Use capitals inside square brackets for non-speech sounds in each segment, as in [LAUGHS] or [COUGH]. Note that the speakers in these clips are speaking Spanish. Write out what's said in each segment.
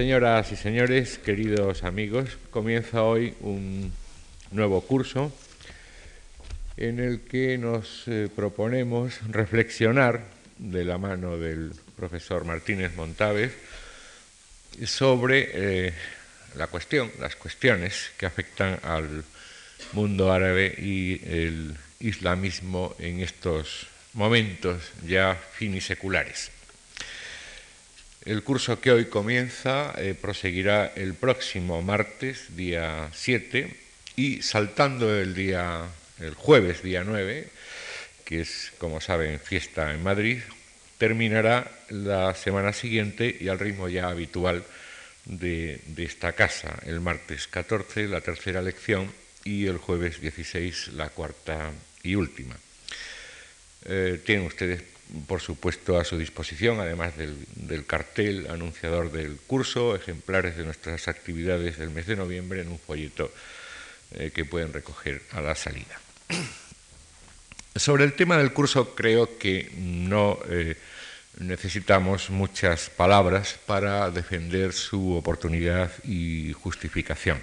Señoras y señores, queridos amigos, comienza hoy un nuevo curso en el que nos eh, proponemos reflexionar de la mano del profesor Martínez Montávez sobre eh, la cuestión, las cuestiones que afectan al mundo árabe y el islamismo en estos momentos ya finiseculares. El curso que hoy comienza eh, proseguirá el próximo martes, día 7, y saltando el día, el jueves, día 9, que es, como saben, fiesta en Madrid, terminará la semana siguiente y al ritmo ya habitual de, esta casa, el martes 14, la tercera lección, y el jueves 16, la cuarta y última. Eh, tienen ustedes por supuesto, a su disposición, además del, cartel anunciador del curso, ejemplares de nuestras actividades del mes de noviembre en un folleto eh, que pueden recoger a la salida. [CLEARS THROAT] Sobre el tema del curso creo que no eh, necesitamos muchas palabras para defender su oportunidad y justificación.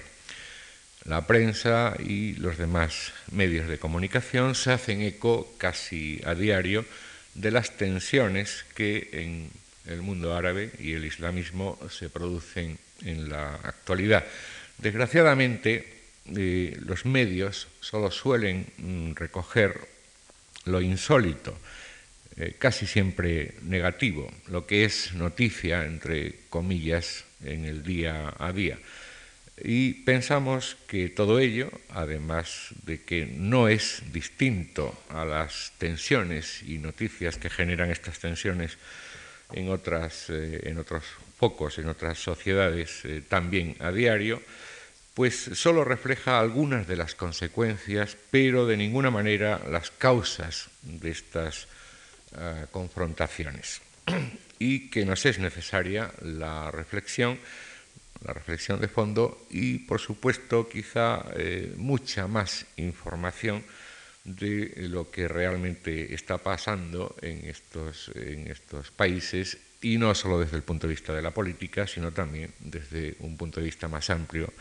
La prensa y los demás medios de comunicación se hacen eco casi a diario de las tensiones que en el mundo árabe y el islamismo se producen en la actualidad. Desgraciadamente, eh, los medios solo suelen mm, recoger lo insólito, eh, casi siempre negativo, lo que es noticia, entre comillas, en el día a día. Y pensamos que todo ello, además de que no es distinto a las tensiones y noticias que generan estas tensiones en, otras, eh, en otros focos, en otras sociedades eh, también a diario, pues solo refleja algunas de las consecuencias, pero de ninguna manera las causas de estas ah, confrontaciones. [CLEARS THROAT] y que nos es necesaria la reflexión la reflexión de fondo y, por supuesto, quizá eh, mucha más información de lo que realmente está pasando en estos, en estos países y no solo desde el punto de vista de la política, sino también desde un punto de vista más amplio,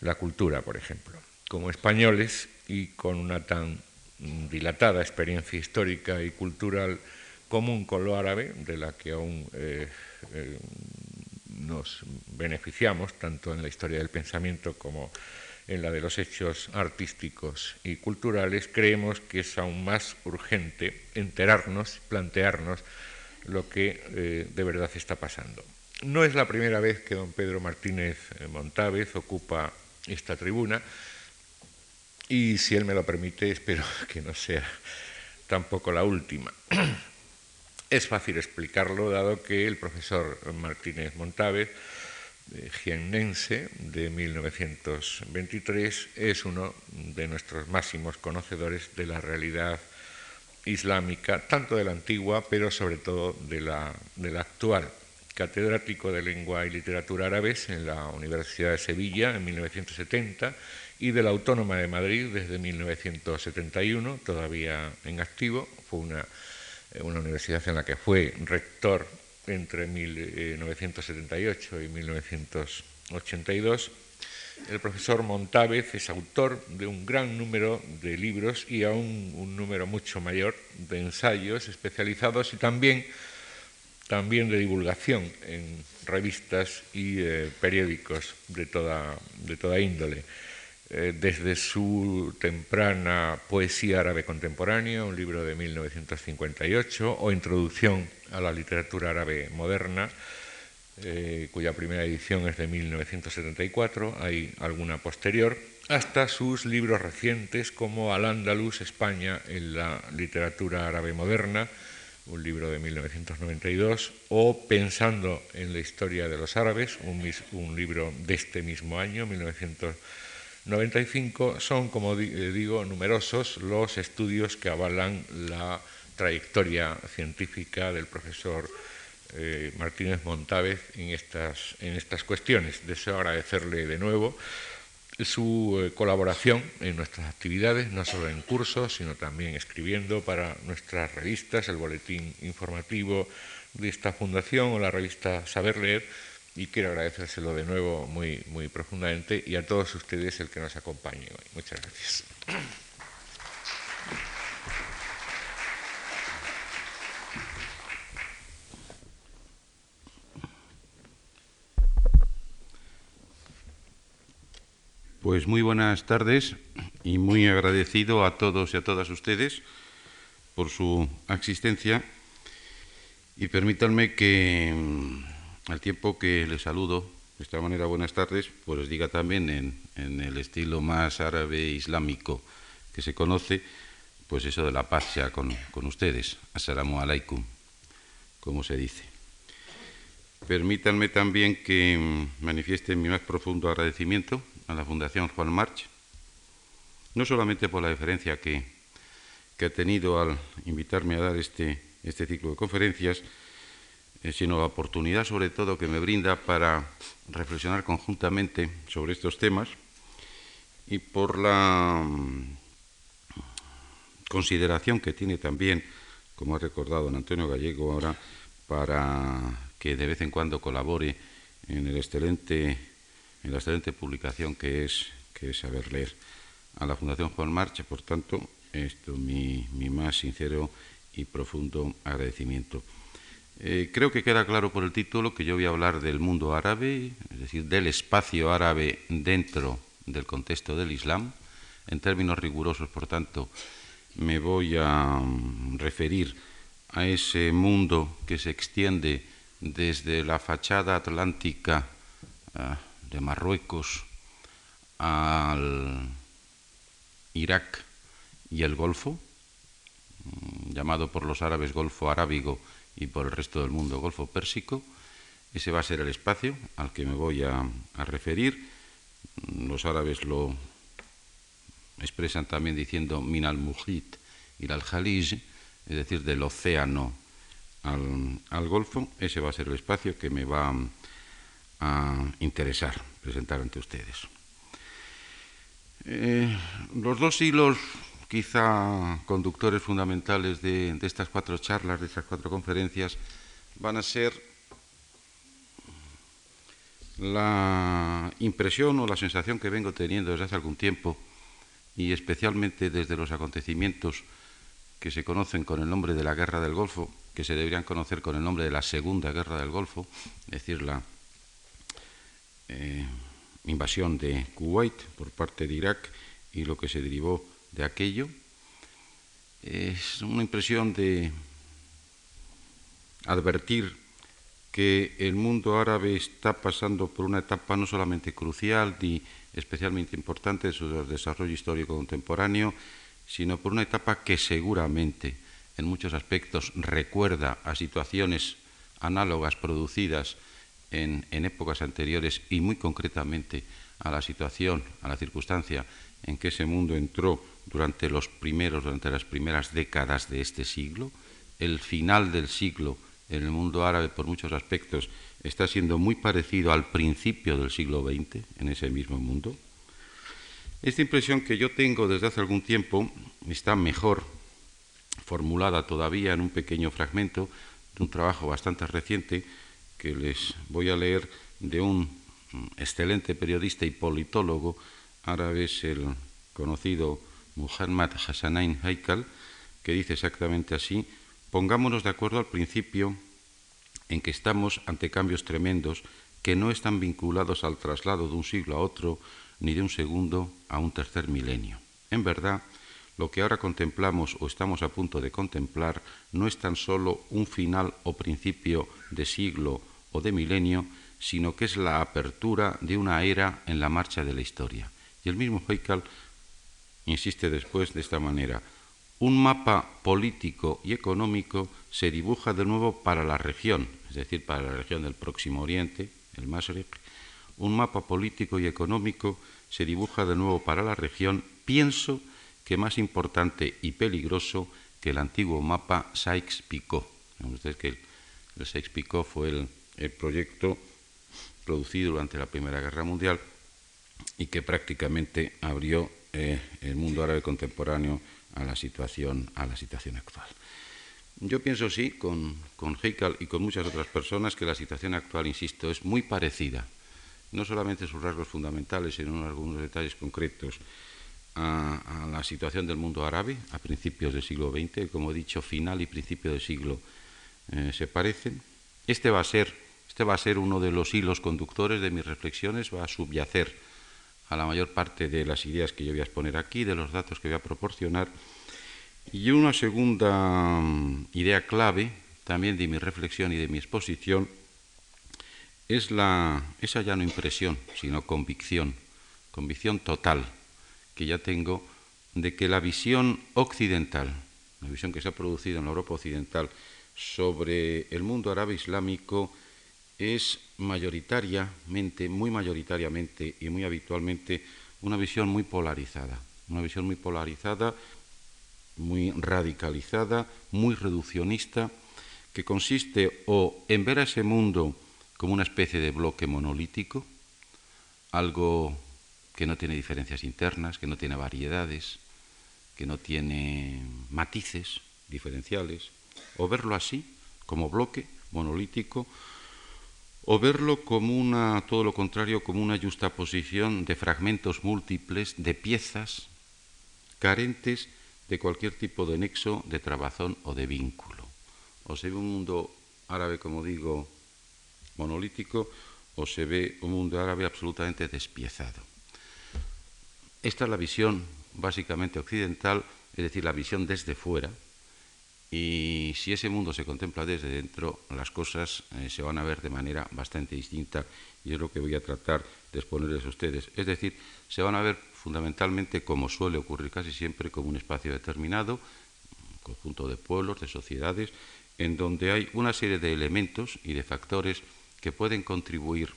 la cultura, por ejemplo. Como españoles y con una tan dilatada experiencia histórica y cultural común con lo árabe, de la que aún eh, eh, nos beneficiamos tanto en la historia del pensamiento como en la de los hechos artísticos y culturales, creemos que es aún más urgente enterarnos, plantearnos lo que eh, de verdad está pasando. No es la primera vez que don Pedro Martínez eh, Montávez ocupa esta tribuna y si él me lo permite espero [LAUGHS] que no sea tampoco la última. [CLEARS THROAT] Es fácil explicarlo, dado que el profesor Martínez Montávez, jiennense de 1923, es uno de nuestros máximos conocedores de la realidad islámica, tanto de la antigua, pero sobre todo de la, de actual. Catedrático de Lengua y Literatura Árabes en la Universidad de Sevilla en 1970 y de la Autónoma de Madrid desde 1971, todavía en activo. Fue una eh, una universidad en la que fue rector entre 1978 y 1982. El profesor Montávez es autor de un gran número de libros y aún un número mucho mayor de ensayos especializados y también, también de divulgación en revistas y eh, periódicos de toda, de toda índole. Eh, desde su temprana Poesía árabe contemporánea, un libro de 1958, o Introducción a la literatura árabe moderna, eh, cuya primera edición es de 1974, hay alguna posterior, hasta sus libros recientes como Al-Ándalus, España en la literatura árabe moderna, un libro de 1992, o Pensando en la historia de los árabes, un, un libro de este mismo año, 1994 95 son, como eh, digo, numerosos los estudios que avalan la trayectoria científica del profesor eh, Martínez Montávez en estas, en estas cuestiones. Deseo agradecerle de nuevo su eh, colaboración en nuestras actividades, no solo en cursos, sino también escribiendo para nuestras revistas, el boletín informativo de esta fundación o la revista Saber Leer, y quiero agradecérselo de nuevo muy, muy profundamente y a todos ustedes el que nos acompañe hoy. Muchas gracias. Pues muy buenas tardes y muy agradecido a todos y a todas ustedes por su asistencia y permítanme que al tiempo que les saludo de esta manera, buenas tardes, pues diga también en, el estilo más árabe islámico que se conoce, pues eso de la paz sea con, con ustedes. Assalamu alaikum, como se dice. Permítanme también que manifieste mi más profundo agradecimiento a la Fundación Juan March, no solamente por la deferencia que, que ha tenido al invitarme a dar este, este ciclo de conferencias, sino la oportunidad sobre todo que me brinda para reflexionar conjuntamente sobre estos temas y por la mm, consideración que tiene también, como ha recordado Antonio Gallego ahora, para que de vez en cuando colabore en, el excelente, en la excelente publicación que es, que es Saber Leer. A la Fundación Juan Marcha, por tanto, esto mi, mi más sincero y profundo agradecimiento. Eh, creo que queda claro por el título que yo voy a hablar del mundo árabe, es decir, del espacio árabe dentro del contexto del Islam. En términos rigurosos, por tanto, me voy a mm, referir a ese mundo que se extiende desde la fachada atlántica ah, de Marruecos al Irak y el Golfo, mm, llamado por los árabes Golfo Arábigo y por el resto del mundo Golfo Pérsico. Ese va a ser el espacio al que me voy a, referir. Los árabes lo expresan también diciendo min al mujit y al jalij, es decir, del océano al, Golfo. Ese va a ser el espacio que me va a interesar presentar ante ustedes. Eh, los dos hilos quizá conductores fundamentales de, estas cuatro charlas, de estas cuatro conferencias, van a ser la impresión o la sensación que vengo teniendo desde hace algún tiempo y especialmente desde los acontecimientos que se conocen con el nombre de la Guerra del Golfo, que se deberían conocer con el nombre de la Segunda Guerra del Golfo, es decir, la eh, invasión de Kuwait por parte de Irak y lo que se derivó de aquello. Es una impresión de advertir que el mundo árabe está pasando por una etapa no solamente crucial ni especialmente importante de su desarrollo histórico contemporáneo, sino por una etapa que seguramente en muchos aspectos recuerda a situaciones análogas producidas en, en épocas anteriores y muy concretamente a la situación, a la circunstancia en que ese mundo entró durante los primeros, durante las primeras décadas de este siglo. El final del siglo en el mundo árabe, por muchos aspectos, está siendo muy parecido al principio del siglo XX en ese mismo mundo. Esta impresión que yo tengo desde hace algún tiempo está mejor formulada todavía en un pequeño fragmento de un trabajo bastante reciente que les voy a leer de un excelente periodista y politólogo árabe, el conocido Muhammad Hassanain Haikal, que dice exactamente así, pongámonos de acuerdo al principio en que estamos ante cambios tremendos que no están vinculados al traslado de un siglo a otro, ni de un segundo a un tercer milenio. En verdad, lo que ahora contemplamos o estamos a punto de contemplar no es tan solo un final o principio de siglo o de milenio, sino que es la apertura de una era en la marcha de la historia. Y el mismo Haikal insiste después de esta manera, un mapa político y económico se dibuja de nuevo para la región, es decir, para la región del Próximo Oriente, el Masriq, un mapa político y económico se dibuja de nuevo para la región, pienso que más importante y peligroso que el antiguo mapa Sykes-Picot. Ustedes que el, Sykes-Picot fue el, el proyecto producido durante la Primera Guerra Mundial y que prácticamente abrió eh, el mundo árabe contemporáneo a la situación, a la situación actual. Yo pienso sí, con, con y con muchas otras personas, que la situación actual, insisto, es muy parecida, no solamente en sus rasgos fundamentales, sino en algunos detalles concretos, a, la situación del mundo árabe a principios del siglo XX, como he dicho, final y principio del siglo eh, se parecen. Este va a ser, este va a ser uno de los hilos conductores de mis reflexiones, va a subyacer a la mayor parte de las ideas que yo voy a exponer aquí, de los datos que voy a proporcionar. Y una segunda mm, idea clave también de mi reflexión y de mi exposición es la, esa ya no impresión, sino convicción, convicción total que ya tengo de que la visión occidental, la visión que se ha producido en la Europa occidental sobre el mundo árabe islámico es mayoritariamente, muy mayoritariamente y muy habitualmente una visión muy polarizada, una visión muy polarizada, muy radicalizada, muy reduccionista, que consiste o en ver a ese mundo como una especie de bloque monolítico, algo que no tiene diferencias internas, que no tiene variedades, que no tiene matices diferenciales, o verlo así, como bloque monolítico, o verlo como una, todo lo contrario, como una justaposición de fragmentos múltiples, de piezas carentes de cualquier tipo de nexo, de trabazón o de vínculo. O se ve un mundo árabe, como digo, monolítico, o se ve un mundo árabe absolutamente despiezado. Esta es la visión básicamente occidental, es decir, la visión desde fuera. Y si ese mundo se contempla desde dentro, las cosas eh, se van a ver de manera bastante distinta y es lo que voy a tratar de exponerles a ustedes. Es decir, se van a ver fundamentalmente como suele ocurrir casi siempre, como un espacio determinado, un conjunto de pueblos, de sociedades, en donde hay una serie de elementos y de factores que pueden contribuir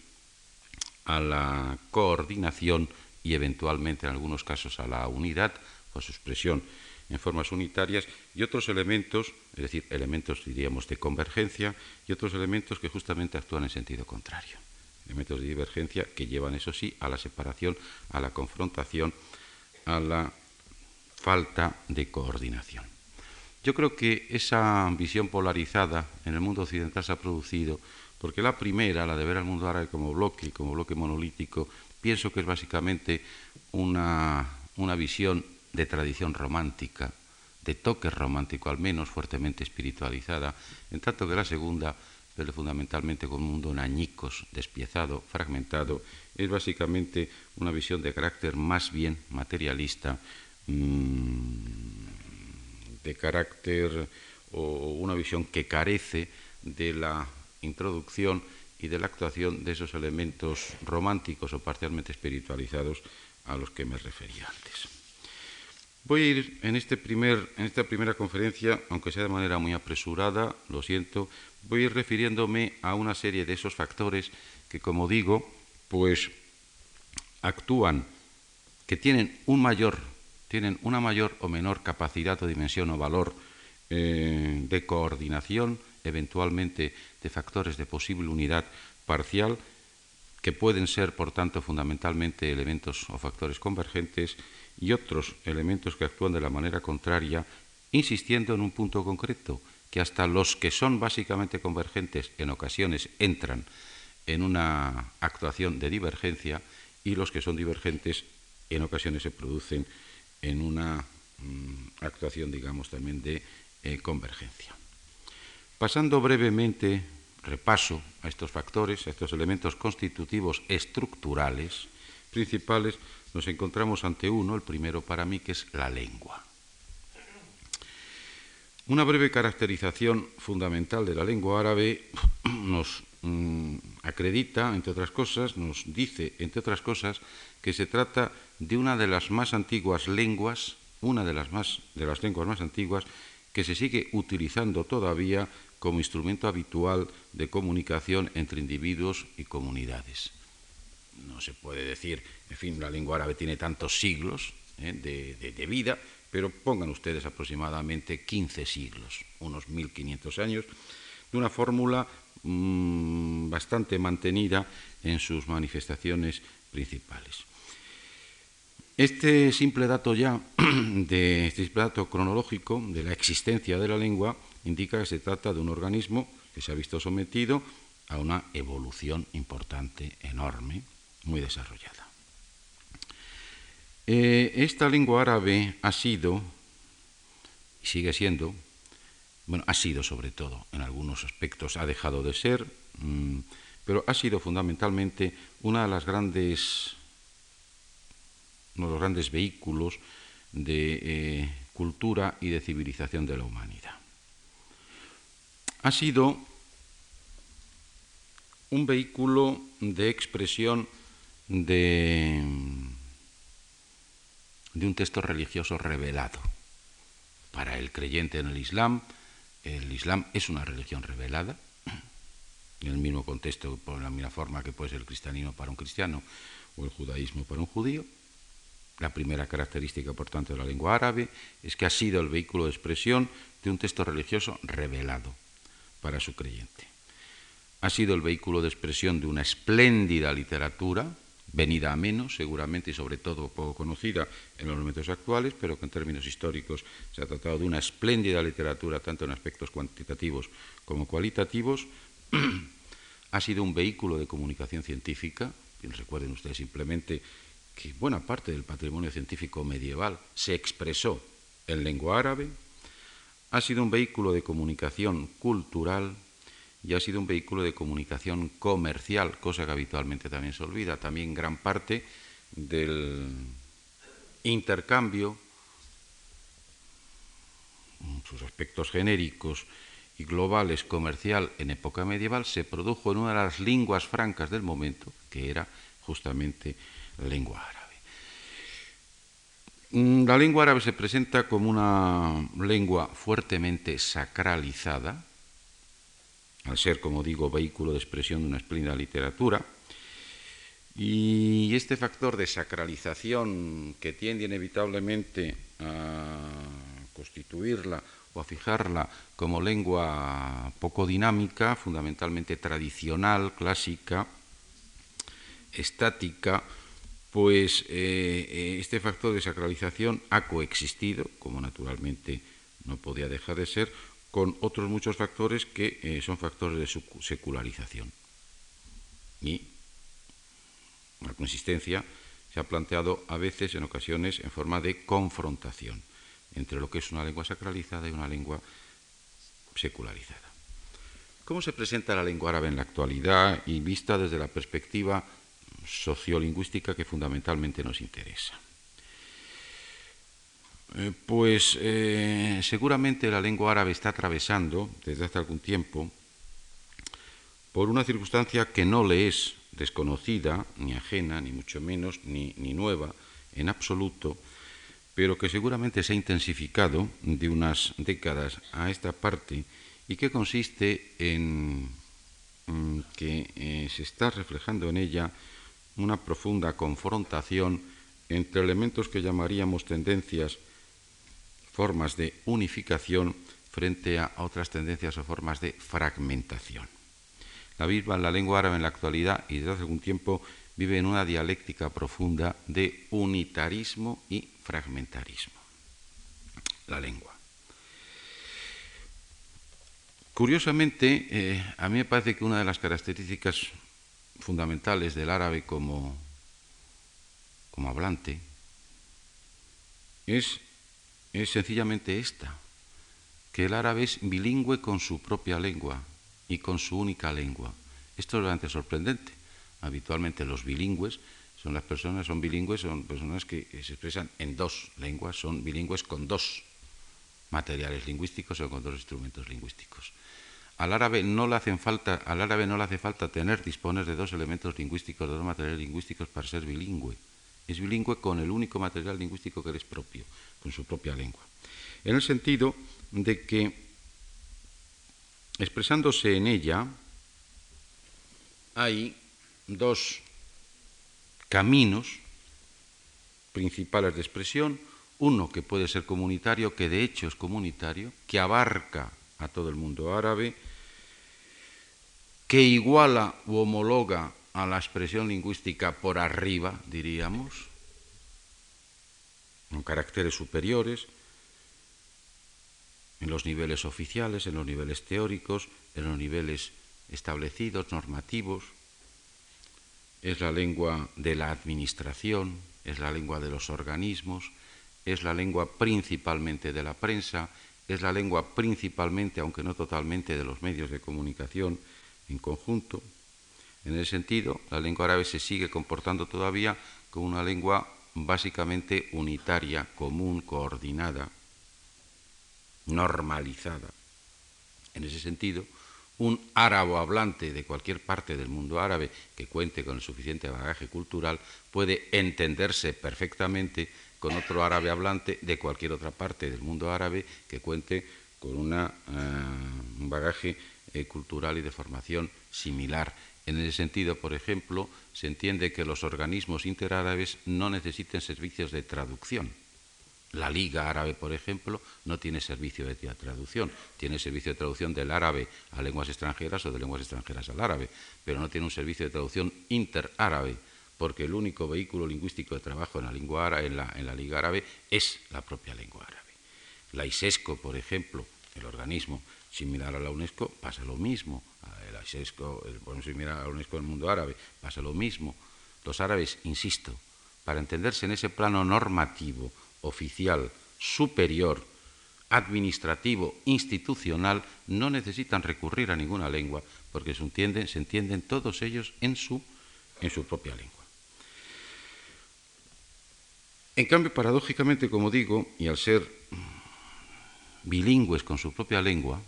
a la coordinación y eventualmente en algunos casos a la unidad o su expresión en formas unitarias y otros elementos, es decir, elementos diríamos de convergencia y otros elementos que justamente actúan en sentido contrario. Elementos de divergencia que llevan, eso sí, a la separación, a la confrontación, a la falta de coordinación. Yo creo que esa visión polarizada en el mundo occidental se ha producido porque la primera, la de ver al mundo árabe como bloque, como bloque monolítico, pienso que es básicamente una, visión de tradición romántica, de toque romántico, al menos fuertemente espiritualizada, en tanto que la segunda, pero fundamentalmente con un mundo en añicos, despiezado, fragmentado, es básicamente una visión de carácter más bien materialista, mm, de carácter o una visión que carece de la introducción y de la actuación de esos elementos románticos o parcialmente espiritualizados a los que me refería antes. Voy a ir en, este en esta primera conferencia, aunque sea de manera muy apresurada, lo siento, voy a ir refiriéndome a una serie de esos factores que, como digo, pues actúan, que tienen un mayor, tienen una mayor o menor capacidad o dimensión o valor eh, de coordinación eventualmente de factores de posible unidad parcial, que pueden ser, por tanto, fundamentalmente elementos o factores convergentes, y otros elementos que actúan de la manera contraria, insistiendo en un punto concreto, que hasta los que son básicamente convergentes en ocasiones entran en una actuación de divergencia y los que son divergentes en ocasiones se producen en una mm, actuación, digamos, también de eh, convergencia. Pasando brevemente, repaso a estos factores, a estos elementos constitutivos estructurales principales, nos encontramos ante uno, el primero para mí, que es la lengua. Una breve caracterización fundamental de la lengua árabe [CLEARS THROAT] nos mm, acredita, entre otras cosas, nos dice, entre otras cosas, que se trata de una de las más antiguas lenguas, una de las, más, de las lenguas más antiguas, que se sigue utilizando todavía como instrumento habitual de comunicación entre individuos y comunidades. No se puede decir, en fin, la lengua árabe tiene tantos siglos ¿eh? de, vida, pero pongan ustedes aproximadamente 15 siglos, unos 1500 años, de una fórmula mm, bastante mantenida en sus manifestaciones principales. Este simple dato ya, [CLEARS THROAT] de este dato cronológico de la existencia de la lengua, indica que se trata de un organismo que se ha visto sometido a una evolución importante, enorme, muy desarrollada. Eh, esta lengua árabe ha sido, y sigue siendo, bueno, ha sido sobre todo, en algunos aspectos ha dejado de ser, mm, pero ha sido fundamentalmente una de las grandes, uno de los grandes vehículos de eh, cultura y de civilización de la humanidad. Ha sido un vehículo de expresión de, de un texto religioso revelado. Para el creyente en el Islam, el Islam es una religión revelada, en el mismo contexto, por la misma forma que puede ser el cristianismo para un cristiano o el judaísmo para un judío. La primera característica, por tanto, de la lengua árabe es que ha sido el vehículo de expresión de un texto religioso revelado para su creyente. Ha sido el vehículo de expresión de una espléndida literatura, venida a menos seguramente y sobre todo poco conocida en los momentos actuales, pero que en términos históricos se ha tratado de una espléndida literatura tanto en aspectos cuantitativos como cualitativos, [CLEARS THROAT] ha sido un vehículo de comunicación científica, recuerden ustedes simplemente que buena parte del patrimonio científico medieval se expresó en lengua árabe, ha sido un vehículo de comunicación cultural, y ha sido un vehículo de comunicación comercial, cosa que habitualmente también se olvida. También gran parte del intercambio, sus aspectos genéricos y globales comercial en época medieval, se produjo en una de las lenguas francas del momento, que era justamente la lengua árabe. Mm, la lengua árabe se presenta como una lengua fuertemente sacralizada, al ser, como digo, vehículo de expresión de una espléndida literatura. Y este factor de sacralización que tiende inevitablemente a constituirla o a fijarla como lengua poco dinámica, fundamentalmente tradicional, clásica, estática, pues eh, eh, este factor de sacralización ha coexistido, como naturalmente no podía dejar de ser, con otros muchos factores que eh, son factores de secularización. Y la consistencia se ha planteado a veces, en ocasiones, en forma de confrontación entre lo que es una lengua sacralizada y una lengua secularizada. ¿Cómo se presenta la lengua árabe en la actualidad y vista desde la perspectiva sociolingüística que fundamentalmente nos interesa? Eh, pues eh, seguramente la lengua árabe está atravesando desde hace algún tiempo por una circunstancia que no le es desconocida, ni ajena, ni mucho menos, ni, nueva en absoluto, pero que seguramente se ha intensificado de unas décadas a esta parte y que consiste en, que eh, se está reflejando en ella una profunda confrontación entre elementos que llamaríamos tendencias formas de unificación frente a otras tendencias o formas de fragmentación. La misma, la lengua árabe en la actualidad y desde hace algún tiempo vive en una dialéctica profunda de unitarismo y fragmentarismo. La lengua. Curiosamente, eh, a mí me parece que una de las características fundamentales del árabe como, como hablante es es sencillamente esta, que el árabe es bilingüe con su propia lengua y con su única lengua. Esto es realmente sorprendente. Habitualmente los bilingües son las personas, son bilingües, son personas que se expresan en dos lenguas, son bilingües con dos materiales lingüísticos o con dos instrumentos lingüísticos. Al árabe no le hacen falta, al árabe no le hace falta tener, disponer de dos elementos lingüísticos, de dos materiales lingüísticos para ser bilingüe. Es bilingüe con el único material lingüístico que es propio, con su propia lengua. En el sentido de que, expresándose en ella, hay dos caminos principales de expresión, uno que puede ser comunitario, que de hecho es comunitario, que abarca a todo el mundo árabe, que iguala u homologa a la expresión lingüística por arriba, diríamos, con caracteres superiores, en los niveles oficiales, en los niveles teóricos, en los niveles establecidos, normativos. Es la lengua de la administración, es la lengua de los organismos, es la lengua principalmente de la prensa, es la lengua principalmente, aunque no totalmente, de los medios de comunicación en conjunto. En ese sentido, la lengua árabe se sigue comportando todavía como una lengua básicamente unitaria, común, coordinada, normalizada. En ese sentido, un árabo hablante de cualquier parte del mundo árabe que cuente con el suficiente bagaje cultural puede entenderse perfectamente con otro árabe hablante de cualquier otra parte del mundo árabe que cuente con eh, un bagaje eh, cultural y de formación similar. En ese sentido, por ejemplo, se entiende que los organismos interárabes no necesiten servicios de traducción. La Liga Árabe, por ejemplo, no tiene servicio de traducción, tiene servicio de traducción del árabe a lenguas extranjeras o de lenguas extranjeras al árabe, pero no tiene un servicio de traducción interárabe porque el único vehículo lingüístico de trabajo en la, lengua árabe, en la, Liga Árabe es la propia lengua árabe. La ISESCO, por ejemplo, el organismo similar a la UNESCO, pasa lo mismo. La ISESCO, el organismo similar a UNESCO en el mundo árabe, pasa lo mismo. Los árabes, insisto, para entenderse en ese plano normativo, oficial, superior, administrativo, institucional, no necesitan recurrir a ninguna lengua, porque se entienden, se entienden todos ellos en su, en su propia lengua. En cambio, paradójicamente, como digo, y al ser bilingües con su propia lengua,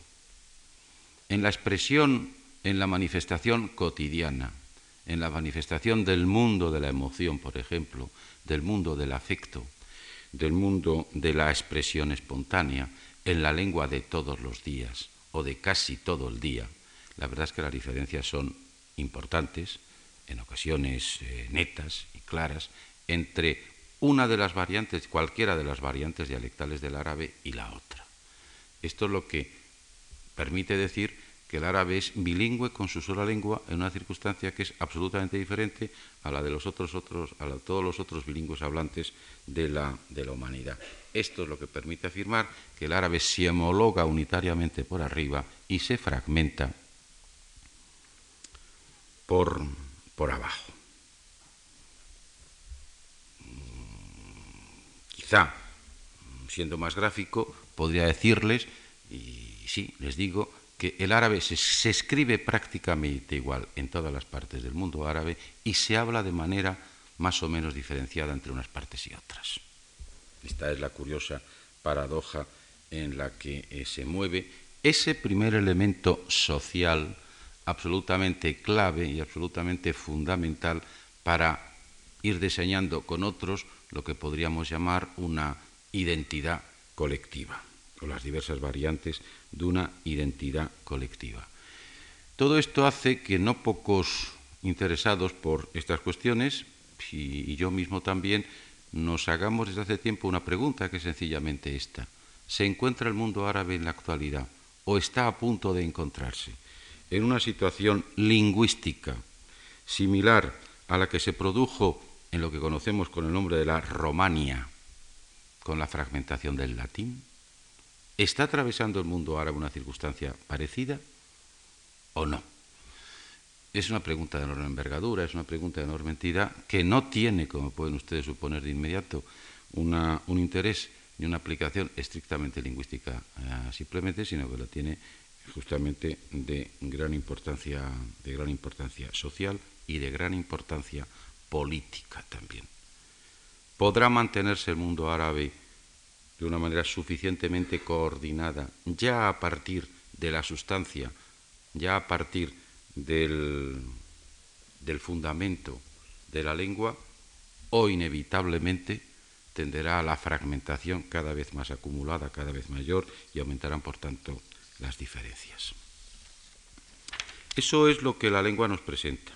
en la expresión, en la manifestación cotidiana, en la manifestación del mundo de la emoción, por ejemplo, del mundo del afecto, del mundo de la expresión espontánea, en la lengua de todos los días o de casi todo el día, la verdad es que las diferencias son importantes, en ocasiones eh, netas y claras, entre una de las variantes, cualquiera de las variantes dialectales del árabe y la otra. Esto es lo que permite decir que el árabe es bilingüe con su sola lengua en una circunstancia que es absolutamente diferente a la de los otros, otros a de todos los otros bilingües hablantes de la, humanidad. Esto es lo que permite afirmar que el árabe se homologa unitariamente por arriba y se fragmenta por, por abajo. Quizá, siendo más gráfico, podría decirles, y sí, les digo, que el árabe se, escribe prácticamente igual en todas las partes del mundo árabe y se habla de manera más o menos diferenciada entre unas partes y otras. Esta es la curiosa paradoja en la que eh, se mueve ese primer elemento social absolutamente clave y absolutamente fundamental para ir diseñando con otros lo que podríamos llamar una identidad colectiva, o las diversas variantes de una identidad colectiva. Todo esto hace que no pocos interesados por estas cuestiones, y yo mismo también, nos hagamos desde hace tiempo una pregunta que es sencillamente esta. ¿Se encuentra el mundo árabe en la actualidad o está a punto de encontrarse en una situación lingüística similar a la que se produjo en lo que conocemos con el nombre de la Romania, con la fragmentación del latín? ¿Está atravesando el mundo árabe una circunstancia parecida o no? Es una pregunta de enorme envergadura, es una pregunta de enorme entidad que no tiene, como pueden ustedes suponer de inmediato, un interés ni una aplicación estrictamente lingüística eh, simplemente, sino que la tiene justamente de gran importancia, de gran importancia social y de gran importancia política también. ¿Podrá mantenerse el mundo árabe de una manera suficientemente coordinada ya a partir de la sustancia, ya a partir del, del fundamento de la lengua o inevitablemente tenderá a la fragmentación cada vez más acumulada, cada vez mayor y aumentarán por tanto las diferencias. Eso es lo que la lengua nos presenta.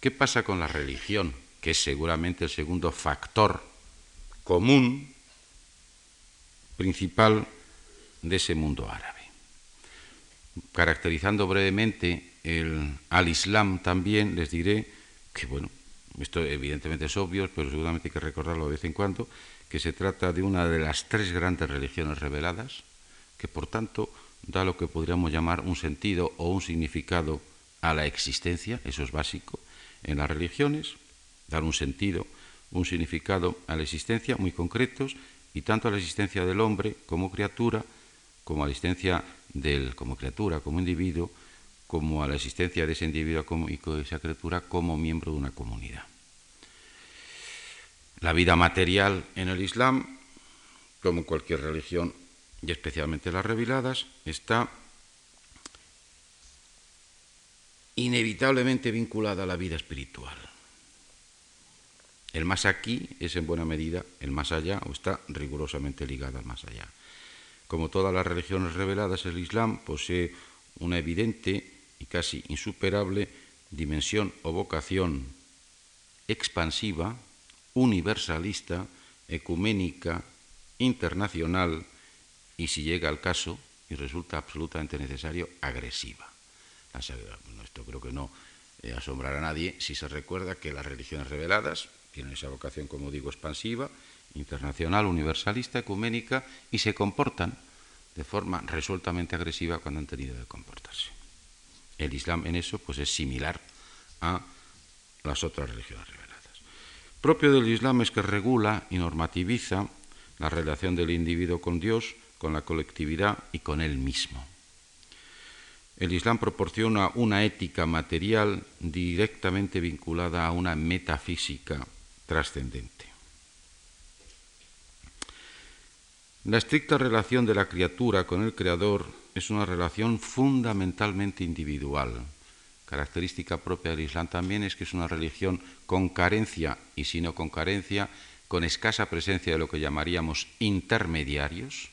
¿Qué pasa con la religión, que es seguramente el segundo factor común, principal de ese mundo árabe? Caracterizando brevemente el, al Islam también, les diré que, bueno, esto evidentemente es obvio, pero seguramente hay que recordarlo de vez en cuando, que se trata de una de las tres grandes religiones reveladas, que por tanto da lo que podríamos llamar un sentido o un significado a la existencia, eso es básico, en las religiones, dar un sentido, un significado a la existencia muy concretos y tanto a la existencia del hombre como criatura, como a la existencia del como criatura, como individuo, como a la existencia de ese individuo como, y de esa criatura como miembro de una comunidad. La vida material en el Islam, como en cualquier religión, y especialmente las reveladas, está inevitablemente vinculada a la vida espiritual. El más aquí es en buena medida el más allá o está rigurosamente ligado al más allá. Como todas las religiones reveladas, el Islam posee una evidente y casi insuperable dimensión o vocación expansiva, universalista, ecuménica, internacional y, si llega al caso y resulta absolutamente necesario, agresiva. Esto creo que no eh, asombrará a nadie si se recuerda que las religiones reveladas tienen esa vocación, como digo, expansiva, internacional, universalista, ecuménica y se comportan de forma resueltamente agresiva cuando han tenido de comportarse. El Islam en eso pues es similar a las otras religiones reveladas. Propio del Islam es que regula y normativiza la relación del individuo con Dios, con la colectividad y con él mismo. El Islam proporciona una ética material directamente vinculada a una metafísica trascendente. La estricta relación de la criatura con el Creador es una relación fundamentalmente individual. Característica propia del Islam también es que es una religión con carencia, y si no con carencia, con escasa presencia de lo que llamaríamos intermediarios.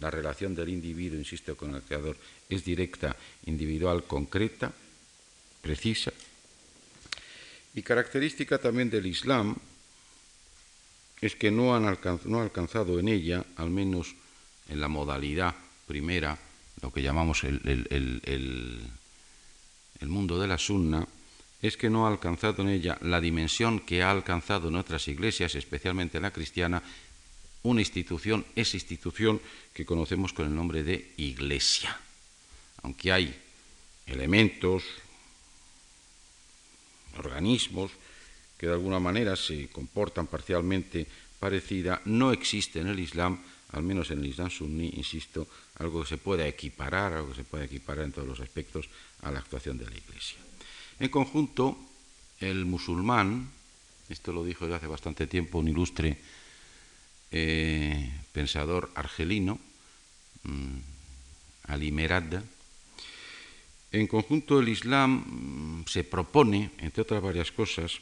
La relación del individuo, insisto, con el Creador es directa, individual, concreta, precisa. Y característica también del Islam es que no, han no ha alcanzado en ella, al menos en la modalidad primera, lo que llamamos el, mundo de la sunna, es que no ha alcanzado en ella la dimensión que ha alcanzado en otras iglesias, especialmente la cristiana, una institución, esa institución que conocemos con el nombre de iglesia. Aunque hay elementos, organismos que de alguna manera se comportan parcialmente parecida, no existe en el Islam al menos en el Islam suní, insisto, algo que se pueda equiparar, algo que se pueda equiparar en todos los aspectos a la actuación de la Iglesia. En conjunto, el musulmán, esto lo dijo desde hace bastante tiempo un ilustre eh, pensador argelino, mm, Ali Merad, en conjunto el Islam mm, se propone, entre otras varias cosas,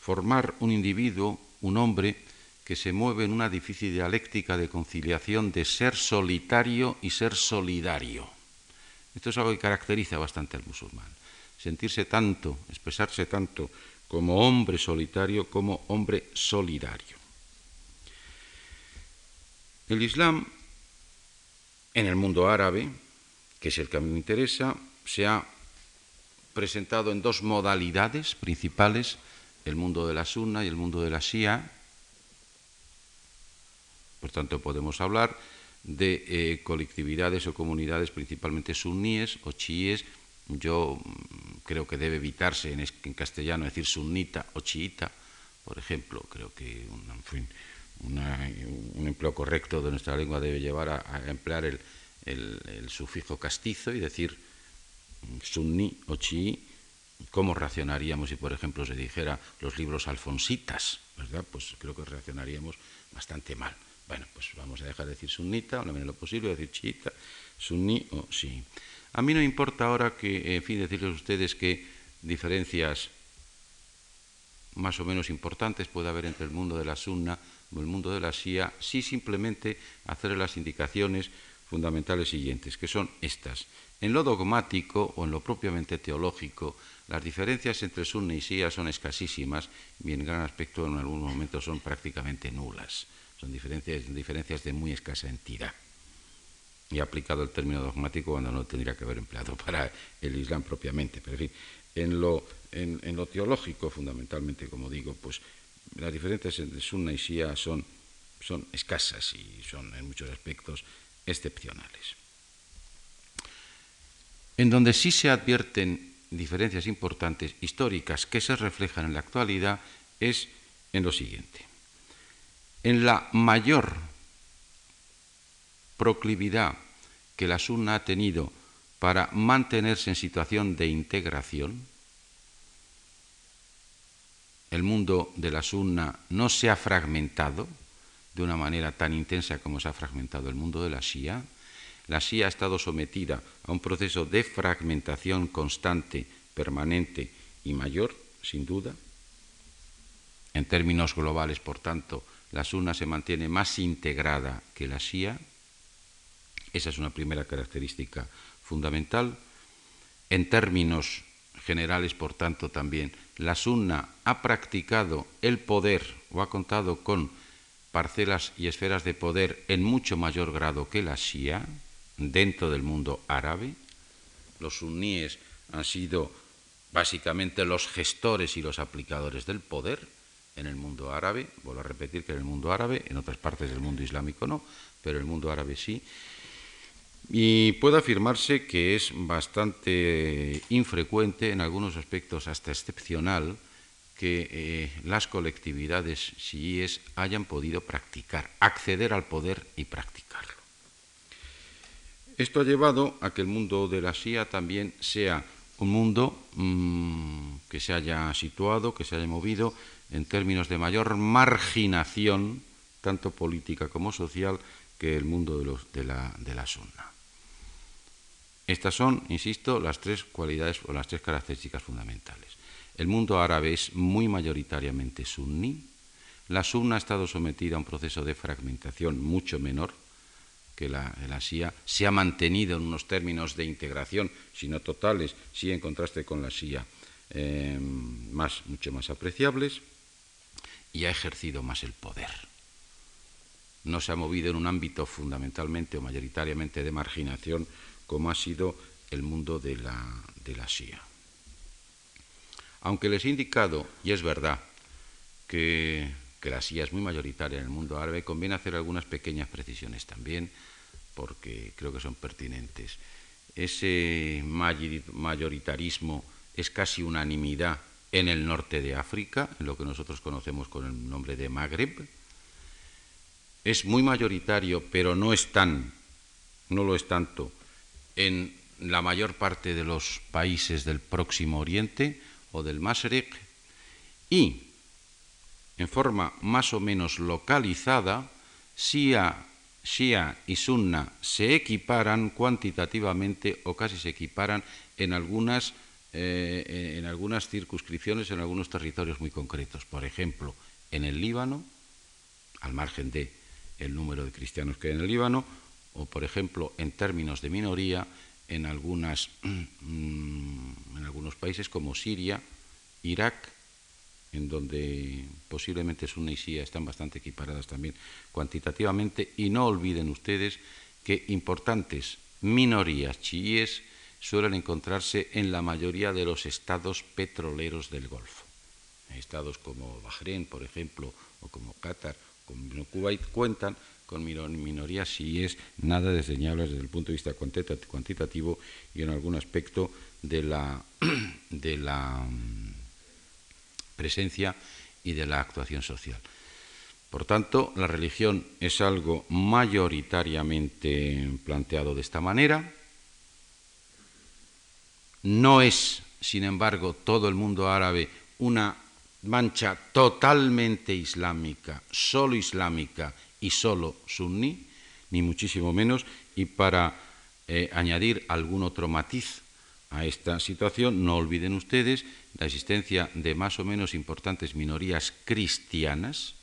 formar un individuo, un hombre, que se mueve en una difícil dialéctica de conciliación de ser solitario y ser solidario. Esto es algo que caracteriza bastante al musulmán. Sentirse tanto, expresarse tanto como hombre solitario como hombre solidario. El Islam en el mundo árabe, que es el que a mí me interesa, se ha presentado en dos modalidades principales, el mundo de la sunna y el mundo de la shia, por tanto, podemos hablar de eh, colectividades o comunidades principalmente suníes o chiíes. Yo mm, creo que debe evitarse en, castellano decir sunnita o chiita, por ejemplo. Creo que un, empleo correcto de nuestra lengua debe llevar a, emplear el, sufijo castizo y decir sunni o chií. ¿Cómo reaccionaríamos si, por ejemplo, se dijera los libros alfonsitas? ¿verdad? Pues creo que reaccionaríamos bastante mal. Bueno, pues vamos a dejar de decir sunnita, o menos lo posible, decir chiita, sunni o sí. A mí no importa ahora que, en fin, decirles a ustedes que diferencias más o menos importantes puede haber entre el mundo de la sunna o el mundo de la shia, sí simplemente hacer las indicaciones fundamentales siguientes, que son estas. En lo dogmático o en lo propiamente teológico, las diferencias entre sunna y shia son escasísimas y en gran aspecto en algunos momentos son prácticamente nulas. Son diferencias, de muy escasa entidad. Y aplicado el término dogmático cuando no tendría que haber empleado [LAUGHS] para el Islam propiamente. Pero en fin, en lo, en, lo teológico, fundamentalmente, como digo, pues las diferencias entre Sunna y Shia son, son escasas y son en muchos aspectos excepcionales. En donde sí se advierten diferencias importantes históricas que se reflejan en la actualidad es en lo siguiente. En la mayor proclividad que la Sunna ha tenido para mantenerse en situación de integración, el mundo de la Sunna no se ha fragmentado de una manera tan intensa como se ha fragmentado el mundo de la Shia. La Shia ha estado sometida a un proceso de fragmentación constante, permanente y mayor, sin duda. En términos globales, por tanto, la Sunna se mantiene más integrada que la Shia. Esa es una primera característica fundamental. En términos generales, por tanto, también la Sunna ha practicado el poder o ha contado con parcelas y esferas de poder en mucho mayor grado que la Shia dentro del mundo árabe. Los suníes han sido básicamente los gestores y los aplicadores del poder en el mundo árabe. Vuelvo a repetir que en el mundo árabe, en otras partes del mundo islámico no, pero en el mundo árabe sí. Y puede afirmarse que es bastante infrecuente, en algunos aspectos hasta excepcional, que eh, las colectividades chiíes hayan podido practicar, acceder al poder y practicarlo. Esto ha llevado a que el mundo de la Shia también sea un mundo mm, que se haya situado, que se haya movido en términos de mayor marginación, tanto política como social, que el mundo de, la, de la sunna. Estas son, insisto, las tres cualidades o las tres características fundamentales. El mundo árabe es muy mayoritariamente sunní. La sunna ha estado sometida a un proceso de fragmentación mucho menor que la, shia. Se ha mantenido en unos términos de integración, si no totales, sí en contraste con la shia, eh, más, mucho más apreciables, y ha ejercido más el poder. No se ha movido en un ámbito fundamentalmente o mayoritariamente de marginación como ha sido el mundo de la, de la Shia. Aunque les he indicado, y es verdad, que, que la Shia es muy mayoritaria en el mundo árabe, conviene hacer algunas pequeñas precisiones también, porque creo que son pertinentes. Ese mayoritarismo es casi unanimidad en el norte de África, en lo que nosotros conocemos con el nombre de Magreb. Es muy mayoritario, pero no es tan, no lo es tanto en la mayor parte de los países del Próximo Oriente o del Masrek y en forma más o menos localizada, Shia, Shia y Sunna se equiparan cuantitativamente o casi se equiparan en algunas, eh, en algunas circunscripciones, en algunos territorios muy concretos. Por ejemplo, en el Líbano, al margen de el número de cristianos que hay en el Líbano, o, por ejemplo, en términos de minoría, en, algunas, [CLEARS THROAT] en algunos países como Siria, Irak, en donde posiblemente Sunni y Shia están bastante equiparadas también cuantitativamente, y no olviden ustedes que importantes minorías chiíes suelen encontrarse en la mayoría de los estados petroleros del Golfo. Estados como Bahrein, por ejemplo, o como Qatar, como Kuwait, cuentan con minorías si es nada desdeñable desde el punto de vista cuantitativo y en algún aspecto de la, [CLEARS THROAT] de la mm, presencia y de la actuación social. Por tanto, la religión es algo mayoritariamente planteado de esta manera. No es, sin embargo, todo el mundo árabe una mancha totalmente islámica, solo islámica y solo sunní, ni muchísimo menos, y para eh, añadir algún otro matiz a esta situación, no olviden ustedes la existencia de más o menos importantes minorías cristianas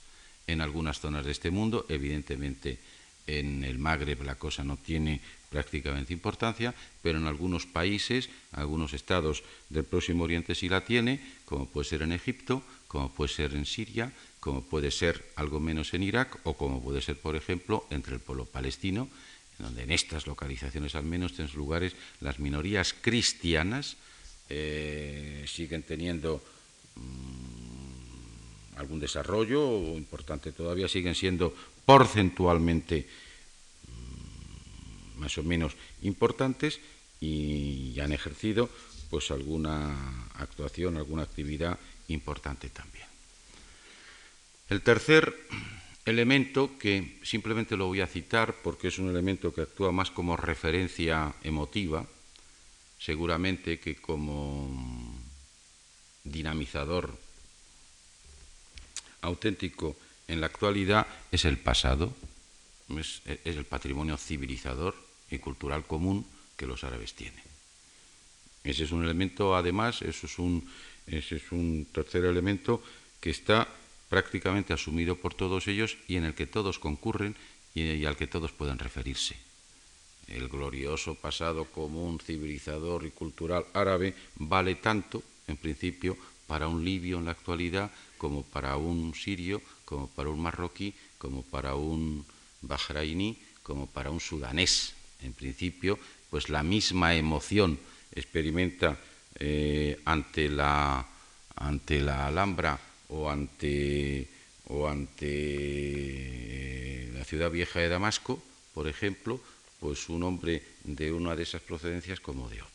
en algunas zonas de este mundo, evidentemente en el Magreb la cosa no tiene prácticamente importancia, pero en algunos países, algunos estados del Próximo Oriente sí la tiene, como puede ser en Egipto, como puede ser en Siria, como puede ser algo menos en Irak o como puede ser, por ejemplo, entre el pueblo palestino, donde en estas localizaciones al menos, en lugares, las minorías cristianas eh, siguen teniendo mm, algún desarrollo importante todavía, siguen siendo porcentualmente más o menos importantes y han ejercido pues alguna actuación, alguna actividad importante también. El tercer elemento, que simplemente lo voy a citar porque es un elemento que actúa más como referencia emotiva, seguramente que como dinamizador auténtico en la actualidad, es el pasado, es, el patrimonio civilizador y cultural común que los árabes tienen. Ese es un elemento, además, eso es un, ese es un tercer elemento que está prácticamente asumido por todos ellos y en el que todos concurren y, al que todos pueden referirse. El glorioso pasado común, civilizador y cultural árabe vale tanto, en principio, para un libio en la actualidad como para un sirio, como para un marroquí, como para un bahrainí, como para un sudanés. En principio, pues la misma emoción experimenta eh, ante, la, ante la Alhambra o ante, o ante eh, la ciudad vieja de Damasco, por ejemplo, pues un hombre de una de esas procedencias como de otras.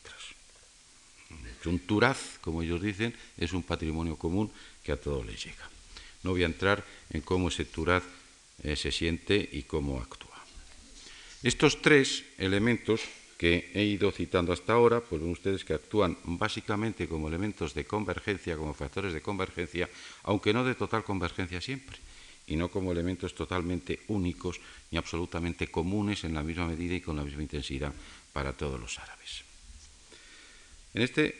Un turaz, como ellos dicen, es un patrimonio común que a todos les llega. No voy a entrar en cómo ese turaz eh, se siente y cómo actúa. Estos tres elementos que he ido citando hasta ahora, pues ven ustedes que actúan básicamente como elementos de convergencia, como factores de convergencia, aunque no de total convergencia siempre, y no como elementos totalmente únicos ni absolutamente comunes en la misma medida y con la misma intensidad para todos los árabes. En este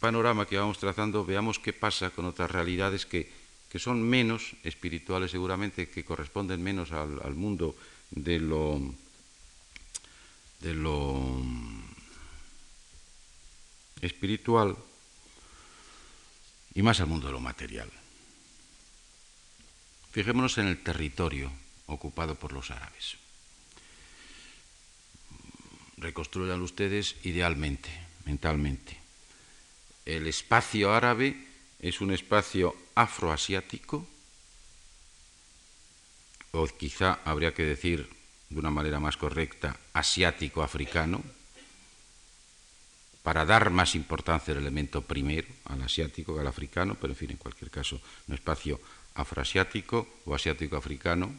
panorama que vamos trazando, veamos qué pasa con otras realidades que, son menos espirituales seguramente, que corresponden menos al mundo de lo de lo espiritual y más al mundo de lo material. Fijémonos en el territorio ocupado por los árabes. Reconstruyan ustedes idealmente, mentalmente. El espacio árabe es un espacio afroasiático, o quizá habría que decir de una manera más correcta, asiático-africano, para dar más importancia al elemento primero, al asiático que al africano, pero en fin, en cualquier caso, un espacio afroasiático o asiático-africano,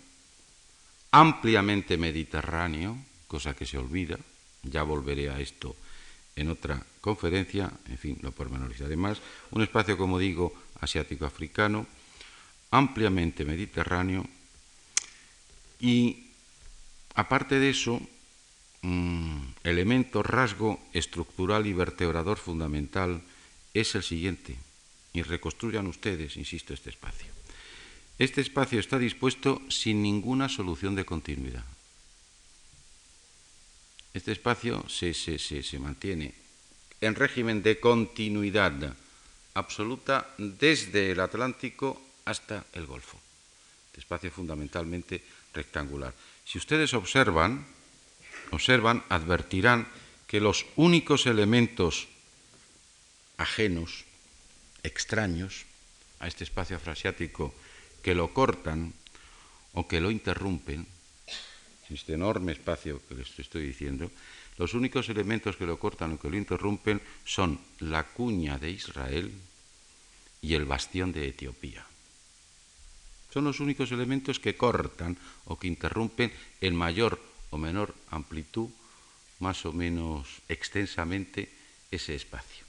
ampliamente mediterráneo, cosa que se olvida, ya volveré a esto en otra conferencia, en fin, lo pormenorizaré más, un espacio, como digo, asiático-africano, ampliamente mediterráneo y Aparte de eso, mm, elemento, rasgo estructural y vertebrador fundamental es el siguiente, y reconstruyan ustedes, insisto, este espacio. Este espacio está dispuesto sin ninguna solución de continuidad. Este espacio se, se mantiene en régimen de continuidad absoluta desde el Atlántico hasta el Golfo. Este espacio fundamentalmente rectangular. Si ustedes observan, observan, advertirán que los únicos elementos ajenos, extraños a este espacio afrasiático que lo cortan o que lo interrumpen, este enorme espacio que les estoy diciendo, los únicos elementos que lo cortan o que lo interrumpen son la cuña de Israel y el bastión de Etiopía. Son los únicos elementos que cortan o que interrumpen en mayor o menor amplitud, más o menos extensamente, ese espacio.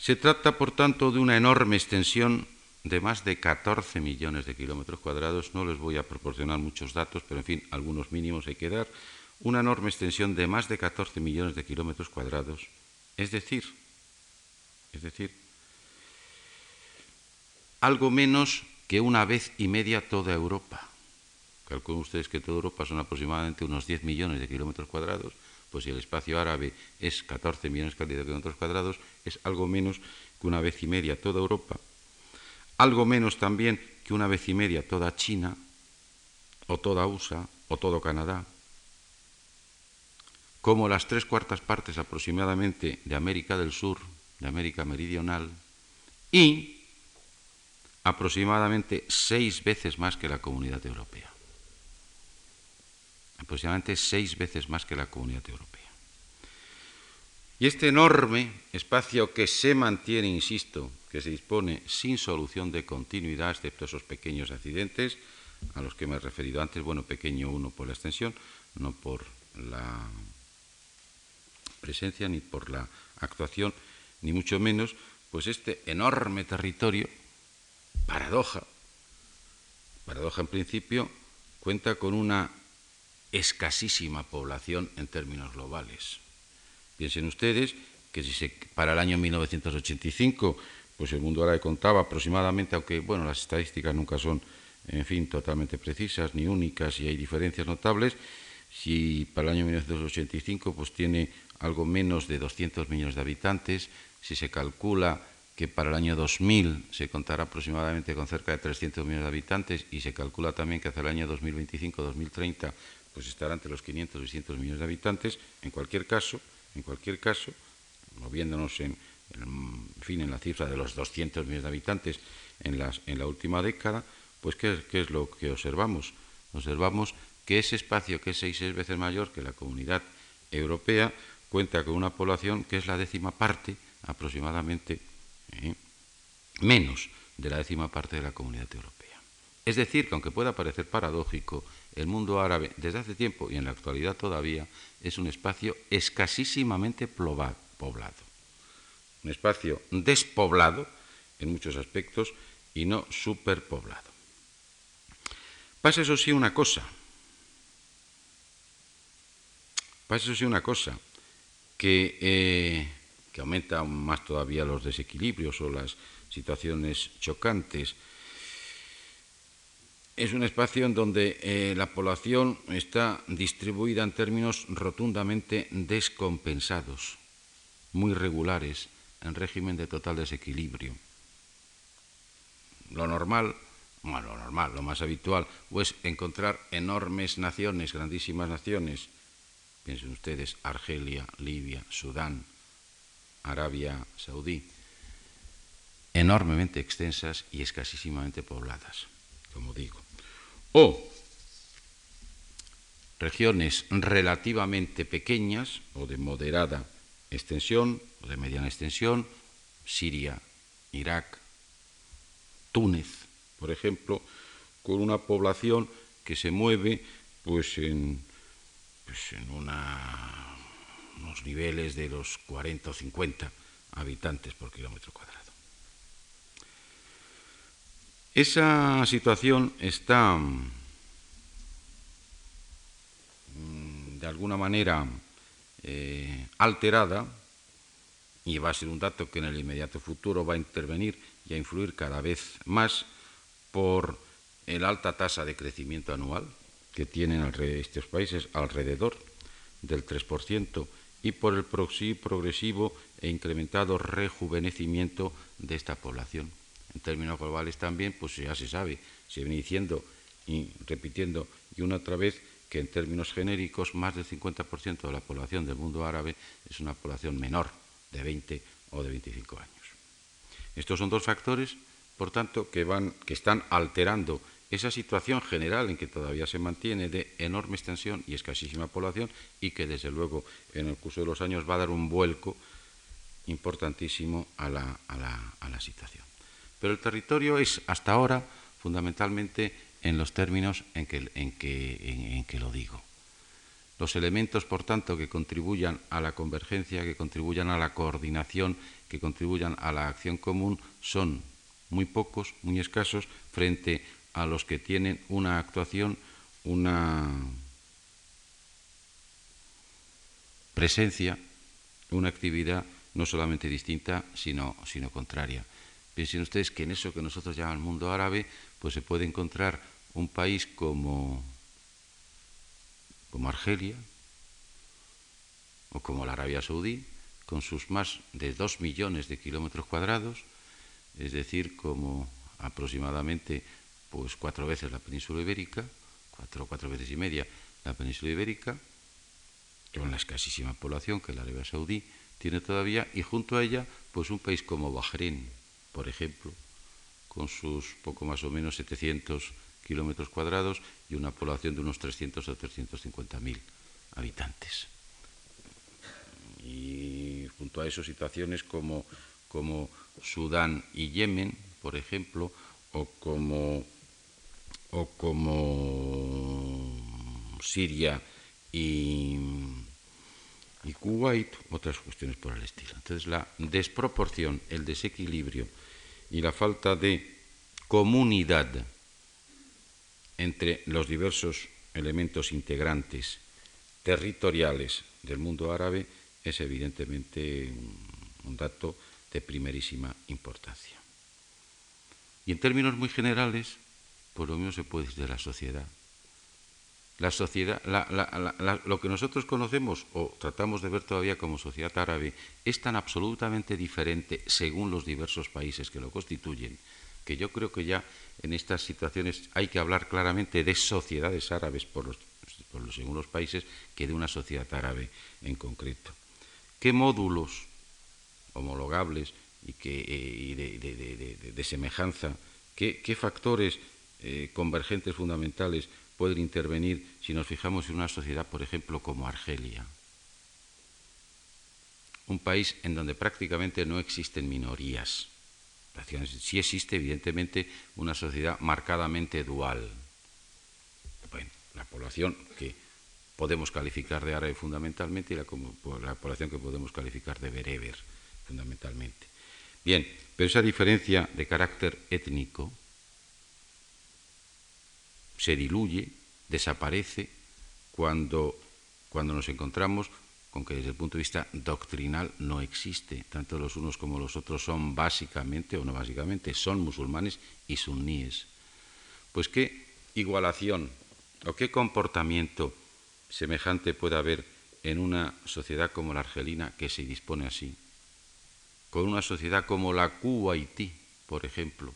Se trata, por tanto, de una enorme extensión de más de 14 millones de kilómetros cuadrados. No les voy a proporcionar muchos datos, pero en fin, algunos mínimos hay que dar. Una enorme extensión de más de 14 millones de kilómetros cuadrados. Es decir, es decir, algo menos que una vez y media toda Europa. Calculen ustedes que toda Europa son aproximadamente unos 10 millones de kilómetros cuadrados, pues si el espacio árabe es 14 millones de kilómetros cuadrados, es algo menos que una vez y media toda Europa, algo menos también que una vez y media toda China, o toda USA, o todo Canadá, como las tres cuartas partes aproximadamente de América del Sur, de América Meridional, y aproximadamente seis veces más que la comunidad europea. aproximadamente seis veces más que la comunidad europea. Y este enorme espacio que se mantiene, insisto, que se dispone sin solución de continuidad, excepto esos pequeños accidentes a los que me he referido antes, bueno, pequeño uno por la extensión, no por la presencia ni por la actuación, ni mucho menos, pues este enorme territorio, paradoja, paradoja en principio, cuenta con una escasísima población en términos globales. Piensen ustedes que si se, para el año 1985 pues el mundo árabe contaba aproximadamente, aunque bueno, las estadísticas nunca son, en fin, totalmente precisas ni únicas y hay diferencias notables, si para el año 1985 pues tiene algo menos de 200 millones de habitantes, si se calcula que para el año 2000 se contará aproximadamente con cerca de 300 millones de habitantes y se calcula también que hacia el año 2025-2030 pues estará entre los 500 y 600 millones de habitantes. En cualquier caso, en cualquier caso, moviéndonos en, fin, en la cifra de los 200 millones de habitantes en, las, en la última década, pues ¿qué, ¿qué, es lo que observamos? Observamos que ese espacio, que es seis, seis veces mayor que la comunidad europea, cuenta con una población que es la décima parte aproximadamente menos de la décima parte de la comunidad europea. Es decir, que aunque pueda parecer paradójico, el mundo árabe desde hace tiempo y en la actualidad todavía es un espacio escasísimamente poblado, un espacio despoblado en muchos aspectos y no superpoblado. Pasa eso sí una cosa, pasa eso sí una cosa, que eh, que aumenta más todavía los desequilibrios o las situaciones chocantes. Es un espacio en donde eh, la población está distribuida en términos rotundamente descompensados, muy regulares, en régimen de total desequilibrio. Lo normal, bueno, lo normal, lo más habitual, es encontrar enormes naciones, grandísimas naciones, piensen ustedes, Argelia, Libia, Sudán, Arabia Saudí, enormemente extensas y escasísimamente pobladas, como digo. O regiones relativamente pequeñas o de moderada extensión o de mediana extensión, Siria, Irak, Túnez, por ejemplo, con una población que se mueve pues en, pues en una unos niveles de los 40 o 50 habitantes por kilómetro cuadrado. Esa situación está mm, de alguna manera eh, alterada y va a ser un dato que en el inmediato futuro va a intervenir y a influir cada vez más por la alta tasa de crecimiento anual que tienen estos países alrededor del 3% y por el progresivo e incrementado rejuvenecimiento de esta población. En términos globales también, pues ya se sabe, se viene diciendo y repitiendo y una otra vez que en términos genéricos más del 50% de la población del mundo árabe es una población menor de 20 o de 25 años. Estos son dos factores, por tanto, que, van, que están alterando esa situación general en que todavía se mantiene de enorme extensión y escasísima población y que desde luego en el curso de los años va a dar un vuelco importantísimo a la, situación. Pero el territorio es hasta ahora fundamentalmente en los términos en que, en que, en que lo digo. Los elementos, por tanto, que contribuyan a la convergencia, que contribuyan a la coordinación, que contribuyan a la acción común, son muy pocos, muy escasos, frente a los que tienen una actuación, una presencia, una actividad no solamente distinta, sino, sino contraria. Piensen ustedes que en eso que nosotros llamamos mundo árabe, pues se puede encontrar un país como, como Argelia o como la Arabia Saudí, con sus más de dos millones de kilómetros cuadrados, es decir, como aproximadamente pues cuatro veces la península ibérica, cuatro, cuatro veces y media la península ibérica, con la escasísima población que la Arabia Saudí tiene todavía, y junto a ella, pues un país como Bahrein, por ejemplo, con sus poco más o menos 700 kilómetros cuadrados y una población de unos 300 o 350.000 habitantes. Y junto a eso situaciones como, como Sudán y Yemen, por ejemplo, o como, o como Siria y, y Kuwait, otras cuestiones por el estilo. Entonces la desproporción, el desequilibrio y la falta de comunidad entre los diversos elementos integrantes territoriales del mundo árabe es evidentemente un dato de primerísima importancia. Y en términos muy generales, por lo mismo se puede decir de la sociedad. La sociedad, lo que nosotros conocemos o tratamos de ver todavía como sociedad árabe es tan absolutamente diferente según los diversos países que lo constituyen, que yo creo que ya en estas situaciones hay que hablar claramente de sociedades árabes por los, según los países que de una sociedad árabe en concreto. ¿Qué módulos homologables y, eh, de, semejanza, qué, factores eh, convergentes fundamentales pueden intervenir si nos fijamos en una sociedad, por ejemplo, como Argelia? Un país en donde prácticamente no existen minorías Sí existe, evidentemente, una sociedad marcadamente dual. Bueno, la población que podemos calificar de árabe fundamentalmente y la, la población que podemos calificar de bereber fundamentalmente. Bien, pero esa diferencia de carácter étnico se diluye, desaparece cuando, cuando nos encontramos con que desde el punto de vista doctrinal no existe. Tanto los unos como los otros son básicamente, o no básicamente, son musulmanes y suníes. Pues qué igualación o qué comportamiento semejante puede haber en una sociedad como la argelina que se dispone así, con una sociedad como la Kuwaití, por ejemplo,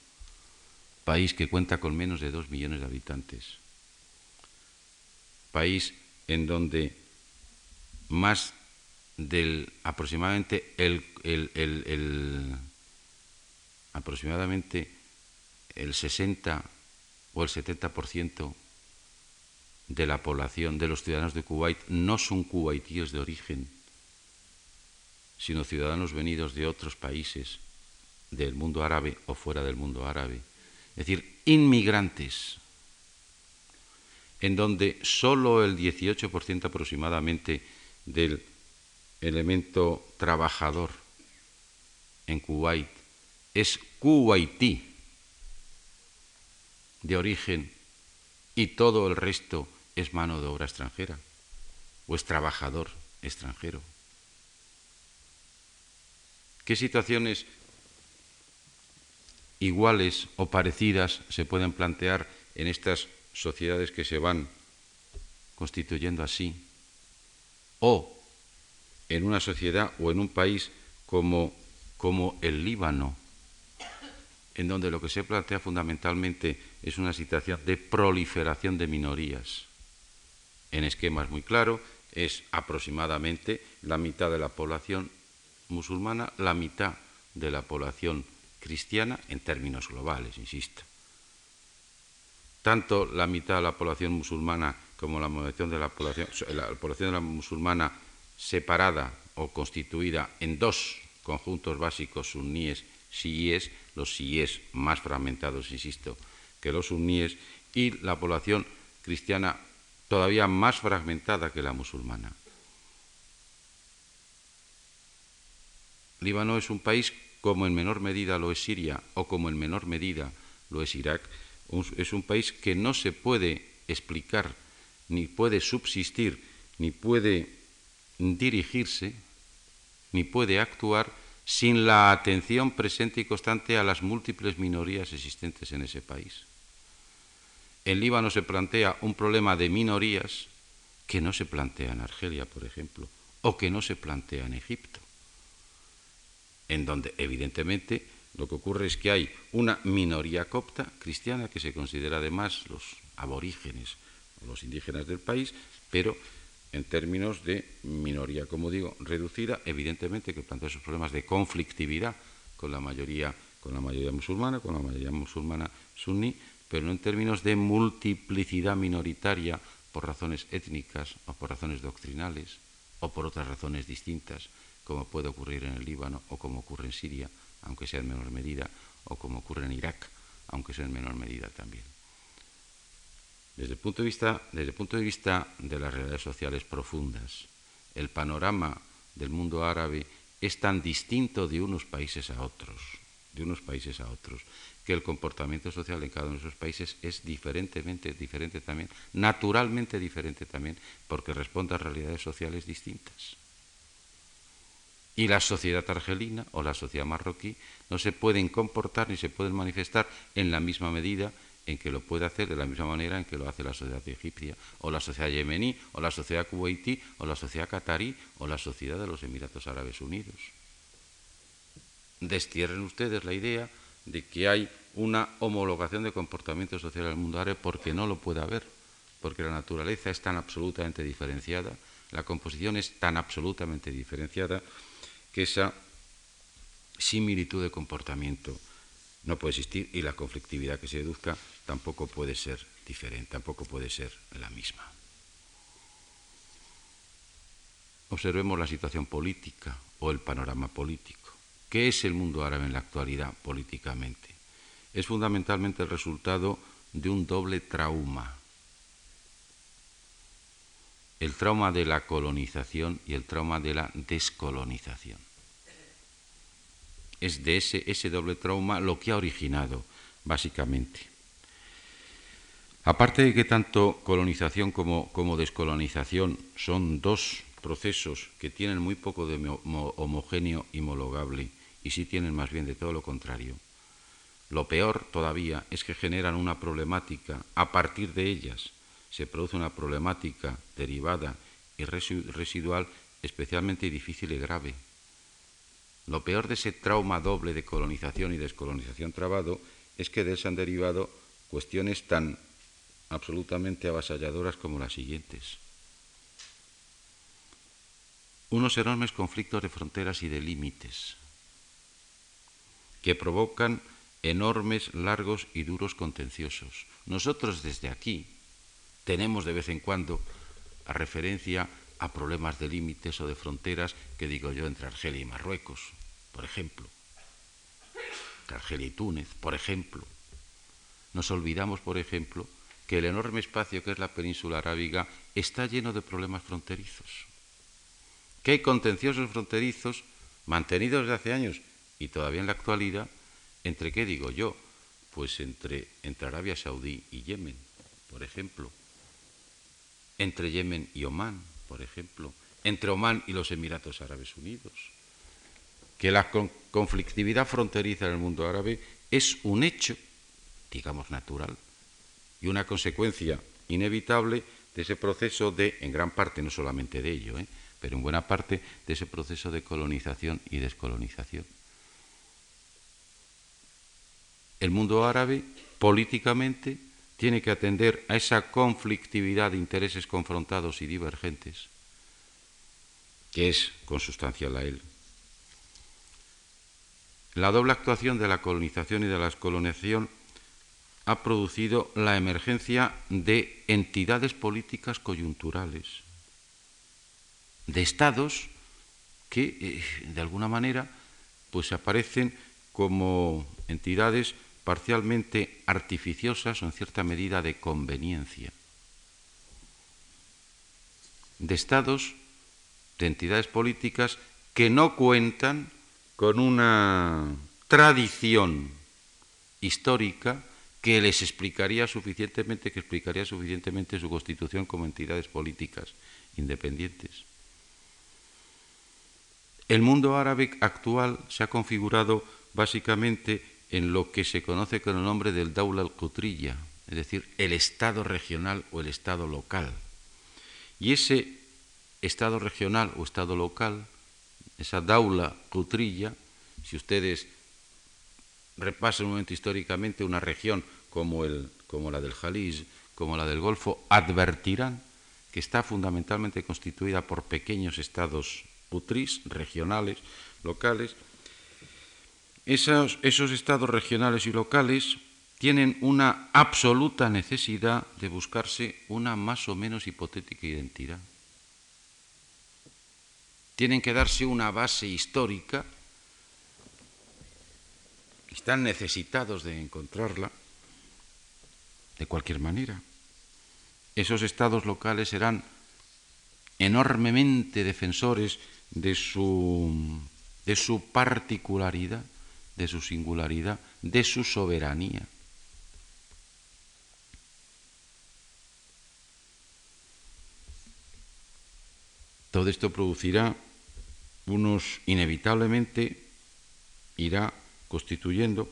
país que cuenta con menos de dos millones de habitantes, país en donde más del aproximadamente el, aproximadamente el 60 o el 70% de la población de los ciudadanos de Kuwait no son kuwaitíes de origen, sino ciudadanos venidos de otros países del mundo árabe o fuera del mundo árabe, es decir, inmigrantes, en donde solo el 18% aproximadamente del elemento trabajador en Kuwait es kuwaití de origen y todo el resto es mano de obra extranjera o es trabajador extranjero. ¿Qué situaciones iguales o parecidas se pueden plantear en estas sociedades que se van constituyendo así? o en una sociedad o en un país como, el Líbano, en donde lo que se plantea fundamentalmente es una situación de proliferación de minorías. En esquemas muy claros, es aproximadamente la mitad de la población musulmana, la mitad de la población cristiana en términos globales, insisto. Tanto la mitad de la población musulmana como la población de la población, la población de la musulmana separada o constituida en dos conjuntos básicos suníes, siíes, los siíes más fragmentados, insisto, que los suníes, y la población cristiana todavía más fragmentada que la musulmana. Líbano es un país como en menor medida lo es Siria o como en menor medida lo es Irak, es un país que no se puede explicar ni puede subsistir, ni puede dirigirse, ni puede actuar sin la atención presente y constante a las múltiples minorías existentes en ese país. En Líbano se plantea un problema de minorías que no se plantea en Argelia, por ejemplo, o que no se plantea en Egipto, en donde evidentemente lo que ocurre es que hay una minoría copta cristiana que se considera además los aborígenes los indígenas del país, pero en términos de minoría, como digo, reducida, evidentemente que plantea esos problemas de conflictividad con la mayoría, con la mayoría musulmana, con la mayoría musulmana suní, pero no en términos de multiplicidad minoritaria por razones étnicas o por razones doctrinales o por otras razones distintas, como puede ocurrir en el Líbano o como ocurre en Siria, aunque sea en menor medida, o como ocurre en Irak, aunque sea en menor medida también. Desde el punto de vista, desde el punto de, vista de las realidades sociales profundas, el panorama del mundo árabe es tan distinto de unos países a otros, de unos países a otros, que el comportamiento social en cada uno de esos países es diferentemente diferente también, naturalmente diferente también, porque responde a realidades sociales distintas. Y la sociedad argelina o la sociedad marroquí no se pueden comportar ni se pueden manifestar en la misma medida en que lo puede hacer de la misma manera en que lo hace la sociedad egipcia, o la sociedad yemení, o la sociedad kuwaití, o la sociedad catarí, o la sociedad de los Emiratos Árabes Unidos. Destierren ustedes la idea de que hay una homologación de comportamiento social en el mundo árabe porque no lo puede haber, porque la naturaleza es tan absolutamente diferenciada, la composición es tan absolutamente diferenciada que esa similitud de comportamiento no puede existir y la conflictividad que se deduzca tampoco puede ser diferente, tampoco puede ser la misma. Observemos la situación política o el panorama político. ¿Qué es el mundo árabe en la actualidad políticamente? Es fundamentalmente el resultado de un doble trauma. El trauma de la colonización y el trauma de la descolonización es de ese, ese doble trauma lo que ha originado, básicamente. Aparte de que tanto colonización como, como descolonización son dos procesos que tienen muy poco de homogéneo y homologable y sí tienen más bien de todo lo contrario, lo peor todavía es que generan una problemática, a partir de ellas se produce una problemática derivada y residual especialmente difícil y grave, lo peor de ese trauma doble de colonización y descolonización trabado es que de él se han derivado cuestiones tan absolutamente avasalladoras como las siguientes. Unos enormes conflictos de fronteras y de límites que provocan enormes, largos y duros contenciosos. Nosotros desde aquí tenemos de vez en cuando a referencia a problemas de límites o de fronteras que digo yo entre Argelia y Marruecos, por ejemplo, entre Argelia y Túnez, por ejemplo. Nos olvidamos, por ejemplo, que el enorme espacio que es la península arábiga está lleno de problemas fronterizos, que hay contenciosos fronterizos mantenidos desde hace años y todavía en la actualidad, entre qué digo yo, pues entre, entre Arabia Saudí y Yemen, por ejemplo, entre Yemen y Omán, por ejemplo, entre Omán y los Emiratos Árabes Unidos. Que la conflictividad fronteriza en el mundo árabe es un hecho, digamos, natural y una consecuencia inevitable de ese proceso de, en gran parte, no solamente de ello, ¿eh? pero en buena parte de ese proceso de colonización y descolonización. El mundo árabe, políticamente, tiene que atender a esa conflictividad de intereses confrontados y divergentes, que es consustancial a él. La doble actuación de la colonización y de la descolonización ha producido la emergencia de entidades políticas coyunturales, de estados que, eh, de alguna manera, pues aparecen como entidades parcialmente artificiosas o en cierta medida de conveniencia, de estados, de entidades políticas que no cuentan con una tradición histórica que les explicaría suficientemente, que explicaría suficientemente su constitución como entidades políticas independientes. El mundo árabe actual se ha configurado básicamente en lo que se conoce con el nombre del Daula al-Qutriyya, es decir, el Estado regional o el Estado local. Y ese Estado regional o Estado local, esa Daula Qutriyya, si ustedes repasan un momento históricamente una región como, el, como la del Jalís, como la del Golfo, advertirán que está fundamentalmente constituida por pequeños estados utris, regionales, locales, esos, estados regionales y locales tienen una absoluta necesidad de buscarse una más o menos hipotética identidad. Tienen que darse una base histórica, están necesitados de encontrarla de cualquier manera. Esos estados locales serán enormemente defensores de su, de su particularidad, de su singularidad, de su soberanía. Todo esto producirá unos, inevitablemente, irá constituyendo,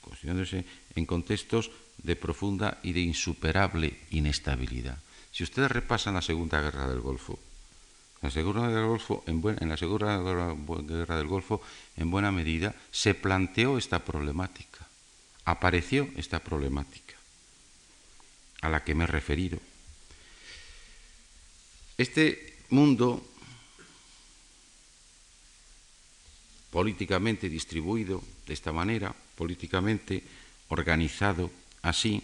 constituyéndose en contextos de profunda y de insuperable inestabilidad. Si ustedes repasan la Segunda Guerra del Golfo, la Segunda Guerra del Golfo, en, en la Segunda Guerra del Golfo, en buena medida, se planteó esta problemática, apareció esta problemática a la que me he referido. Este mundo políticamente distribuido de esta manera, políticamente organizado así,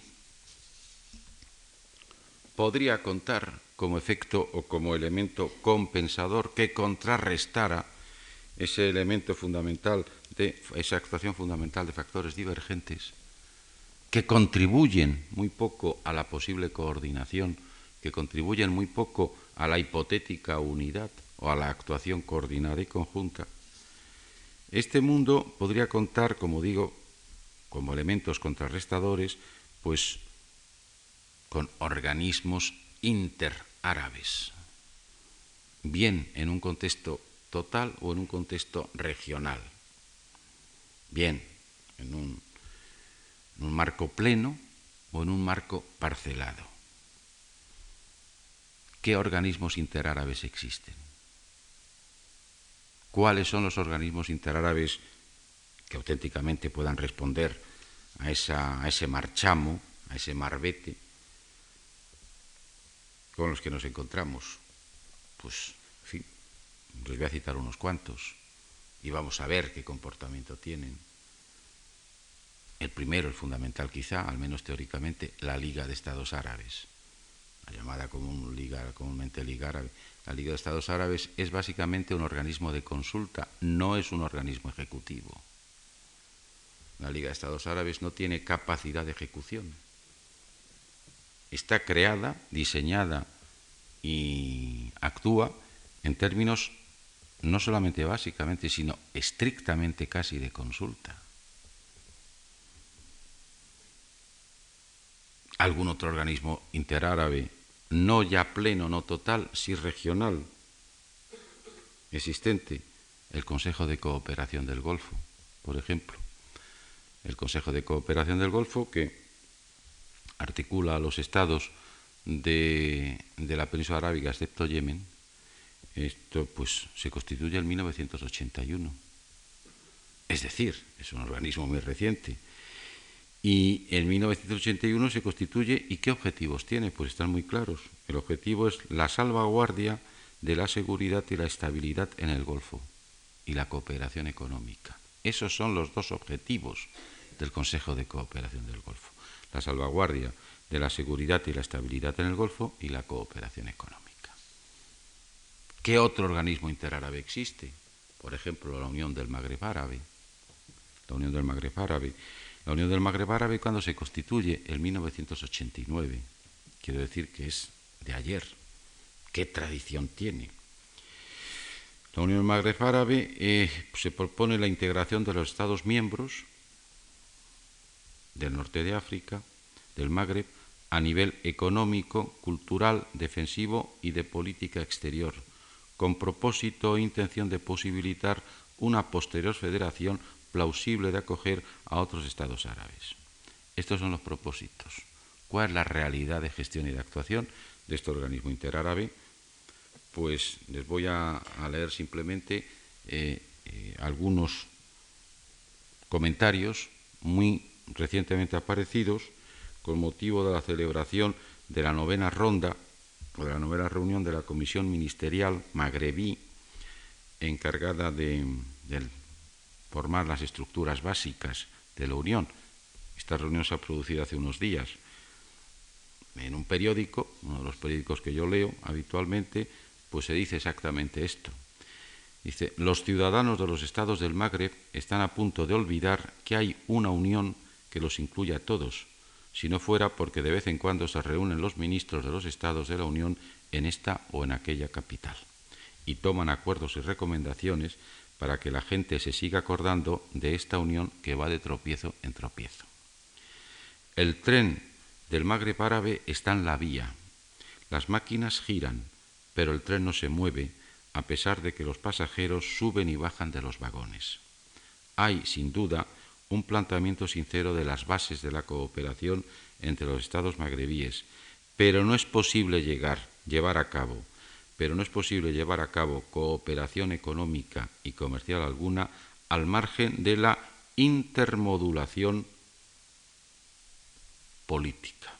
podría contar como efecto o como elemento compensador que contrarrestara ese elemento fundamental de esa actuación fundamental de factores divergentes que contribuyen muy poco a la posible coordinación, que contribuyen muy poco a la hipotética unidad o a la actuación coordinada y conjunta, este mundo podría contar, como digo, como elementos contrarrestadores, pues con organismos interárabes, bien en un contexto total o en un contexto regional, bien en un, marco pleno o en un marco parcelado. ¿Qué organismos interárabes existen? ¿Cuáles son los organismos interárabes que auténticamente puedan responder a ese marchamo, a ese marbete con los que nos encontramos? Pues, en fin, les voy a citar unos cuantos y vamos a ver qué comportamiento tienen. El primero, el fundamental quizá, al menos teóricamente, la Liga de Estados Árabes llamada común, Liga, comúnmente Liga Árabe. La Liga de Estados Árabes es básicamente un organismo de consulta, no es un organismo ejecutivo. La Liga de Estados Árabes no tiene capacidad de ejecución. Está creada, diseñada y actúa en términos no solamente básicamente, sino estrictamente casi de consulta. algún otro organismo interárabe no ya pleno, no total, sí regional, existente, el Consejo de Cooperación del Golfo, por ejemplo. El Consejo de Cooperación del Golfo que articula a los estados de, la península arábiga, excepto Yemen, esto pues se constituye en 1981. Es decir, es un organismo muy reciente y en 1981 se constituye, ¿y qué objetivos tiene? Pues están muy claros. El objetivo es la salvaguardia de la seguridad y la estabilidad en el Golfo y la cooperación económica. Esos son los dos objetivos del Consejo de Cooperación del Golfo. La salvaguardia de la seguridad y la estabilidad en el Golfo y la cooperación económica. ¿Qué otro organismo interárabe existe? Por ejemplo, la Unión del Magreb Árabe. La Unión del Magreb Árabe la Unión del Magreb Árabe cuando se constituye en 1989, quiero decir que es de ayer, ¿qué tradición tiene? La Unión del Magreb Árabe eh, se propone la integración de los Estados miembros del norte de África, del Magreb, a nivel económico, cultural, defensivo y de política exterior, con propósito e intención de posibilitar una posterior federación plausible de acoger a otros estados árabes. Estos son los propósitos. ¿Cuál es la realidad de gestión y de actuación de este organismo interárabe? Pues les voy a, leer simplemente eh, eh, algunos comentarios muy recientemente aparecidos con motivo de la celebración de la novena ronda o de la novena reunión de la Comisión Ministerial Magrebí encargada de, del formar las estructuras básicas de la Unión, Esta reunión se ha producido hace unos días. En un periódico, uno de los periódicos que yo leo habitualmente, pues se dice exactamente esto. Dice, los ciudadanos de los estados del Magreb están a punto de olvidar que hay una unión que los incluye a todos, si no fuera porque de vez en cuando se reúnen los ministros de los estados de la Unión en esta o en aquella capital y toman acuerdos y recomendaciones para que la gente se siga acordando de esta unión que va de tropiezo en tropiezo. El tren del Magreb árabe está en la vía. Las máquinas giran, pero el tren no se mueve a pesar de que los pasajeros suben y bajan de los vagones. Hay, sin duda, un planteamiento sincero de las bases de la cooperación entre los estados magrebíes, pero no es posible llegar, llevar a cabo, pero no es posible llevar a cabo cooperación económica y comercial alguna al margen de la intermodulación política.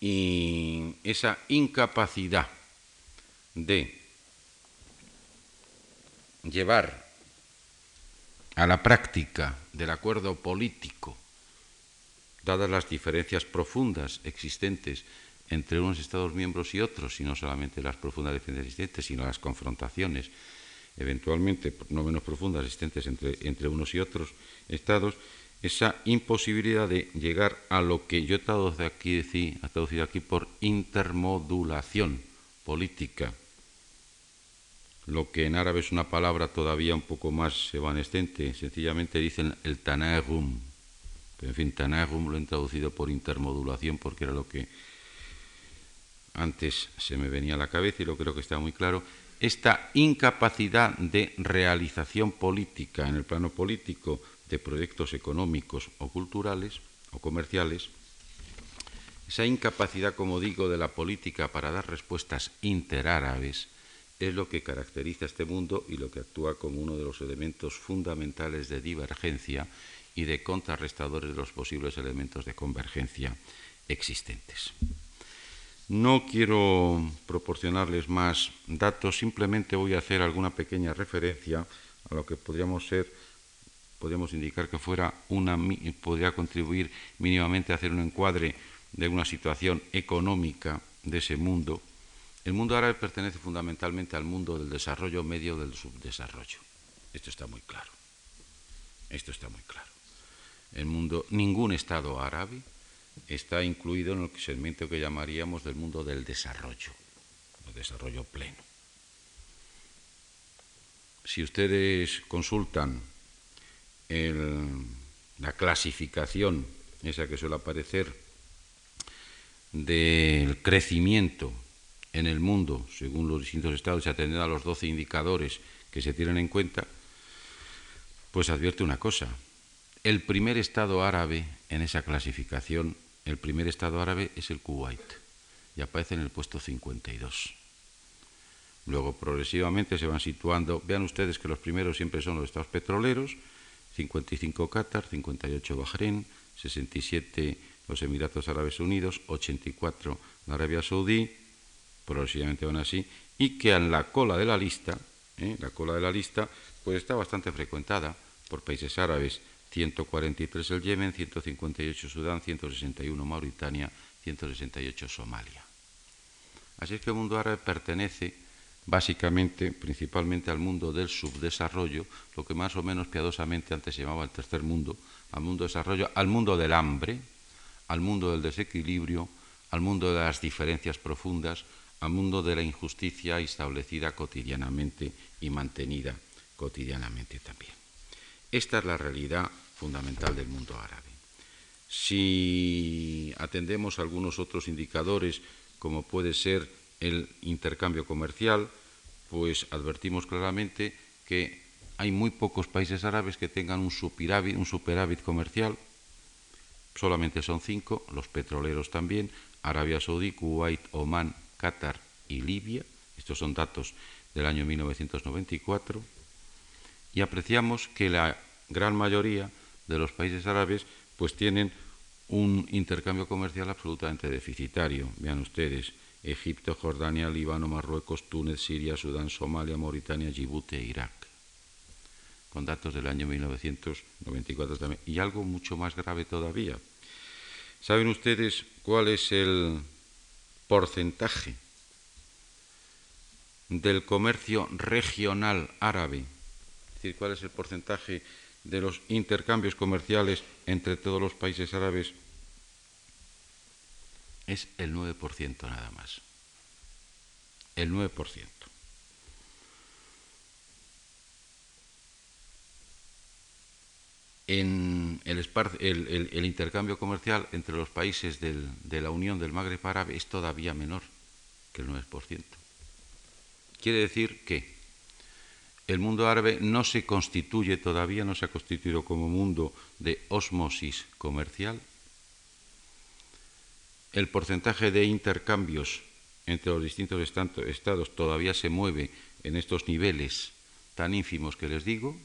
Y esa incapacidad de llevar a la práctica del acuerdo político, dadas las diferencias profundas existentes entre unos Estados miembros y otros, y no solamente las profundas diferencias existentes, sino las confrontaciones, eventualmente no menos profundas existentes entre, unos y otros Estados, esa imposibilidad de llegar a lo que yo he traducido aquí, he traducido aquí por intermodulación política, lo que en árabe es una palabra todavía un poco más evanescente, sencillamente dicen el tanagum. En fin, tanagum lo he traducido por intermodulación porque era lo que antes se me venía a la cabeza y lo creo que está muy claro. Esta incapacidad de realización política en el plano político de proyectos económicos o culturales o comerciales, esa incapacidad, como digo, de la política para dar respuestas interárabes, es lo que caracteriza este mundo y lo que actúa como uno de los elementos fundamentales de divergencia y de contrarrestadores de los posibles elementos de convergencia existentes. No quiero proporcionarles más datos, simplemente voy a hacer alguna pequeña referencia a lo que podríamos ser, podríamos indicar que fuera una, podría contribuir mínimamente a hacer un encuadre de una situación económica de ese mundo el mundo árabe pertenece fundamentalmente al mundo del desarrollo medio del subdesarrollo. Esto está muy claro. Esto está muy claro. El mundo, ningún Estado árabe está incluido en el segmento que llamaríamos del mundo del desarrollo, el desarrollo pleno. Si ustedes consultan la clasificación, esa que suele aparecer, del crecimiento en el mundo, según los distintos estados, y atendiendo a los 12 indicadores que se tienen en cuenta, pues advierte una cosa. El primer estado árabe en esa clasificación, el primer estado árabe es el Kuwait, y aparece en el puesto 52. Luego progresivamente se van situando, vean ustedes que los primeros siempre son los estados petroleros, 55 Qatar, 58 Bahrein, 67 los Emiratos Árabes Unidos, 84 la Arabia Saudí, progresivamente van así, y que en la cola de la lista, ¿eh? la cola de la lista, pues está bastante frecuentada por países árabes, 143 el Yemen, 158 Sudán, 161 Mauritania, 168 Somalia. Así es que el mundo árabe pertenece básicamente, principalmente al mundo del subdesarrollo, lo que más o menos piadosamente antes se llamaba el tercer mundo, al mundo del desarrollo, al mundo del hambre, al mundo del desequilibrio, al mundo de las diferencias profundas, al mundo de la injusticia establecida cotidianamente y mantenida cotidianamente también. Esta es la realidad fundamental del mundo árabe. Si atendemos algunos otros indicadores, como puede ser el intercambio comercial, pues advertimos claramente que hay muy pocos países árabes que tengan un superávit, un superávit comercial, solamente son cinco, los petroleros también, Arabia Saudí, Kuwait, Omán, Qatar y Libia, estos son datos del año 1994, y apreciamos que la gran mayoría de los países árabes pues tienen un intercambio comercial absolutamente deficitario. Vean ustedes, Egipto, Jordania, Líbano, Marruecos, Túnez, Siria, Sudán, Somalia, Mauritania, Djibouti e Irak. con datos del año 1994 también. Y algo mucho más grave todavía. ¿Saben ustedes cuál es el porcentaje del comercio regional árabe? Es decir, cuál es el porcentaje de los intercambios comerciales entre todos los países árabes. Es el 9% nada más. El 9%. En el, intercambio comercial entre los países de la Unión del Magreb Árabe es todavía menor que el 9%. Quiere decir que el mundo árabe no se constituye todavía, no se ha constituido como mundo de osmosis comercial. El porcentaje de intercambios entre los distintos estados todavía se mueve en estos niveles tan ínfimos que les digo,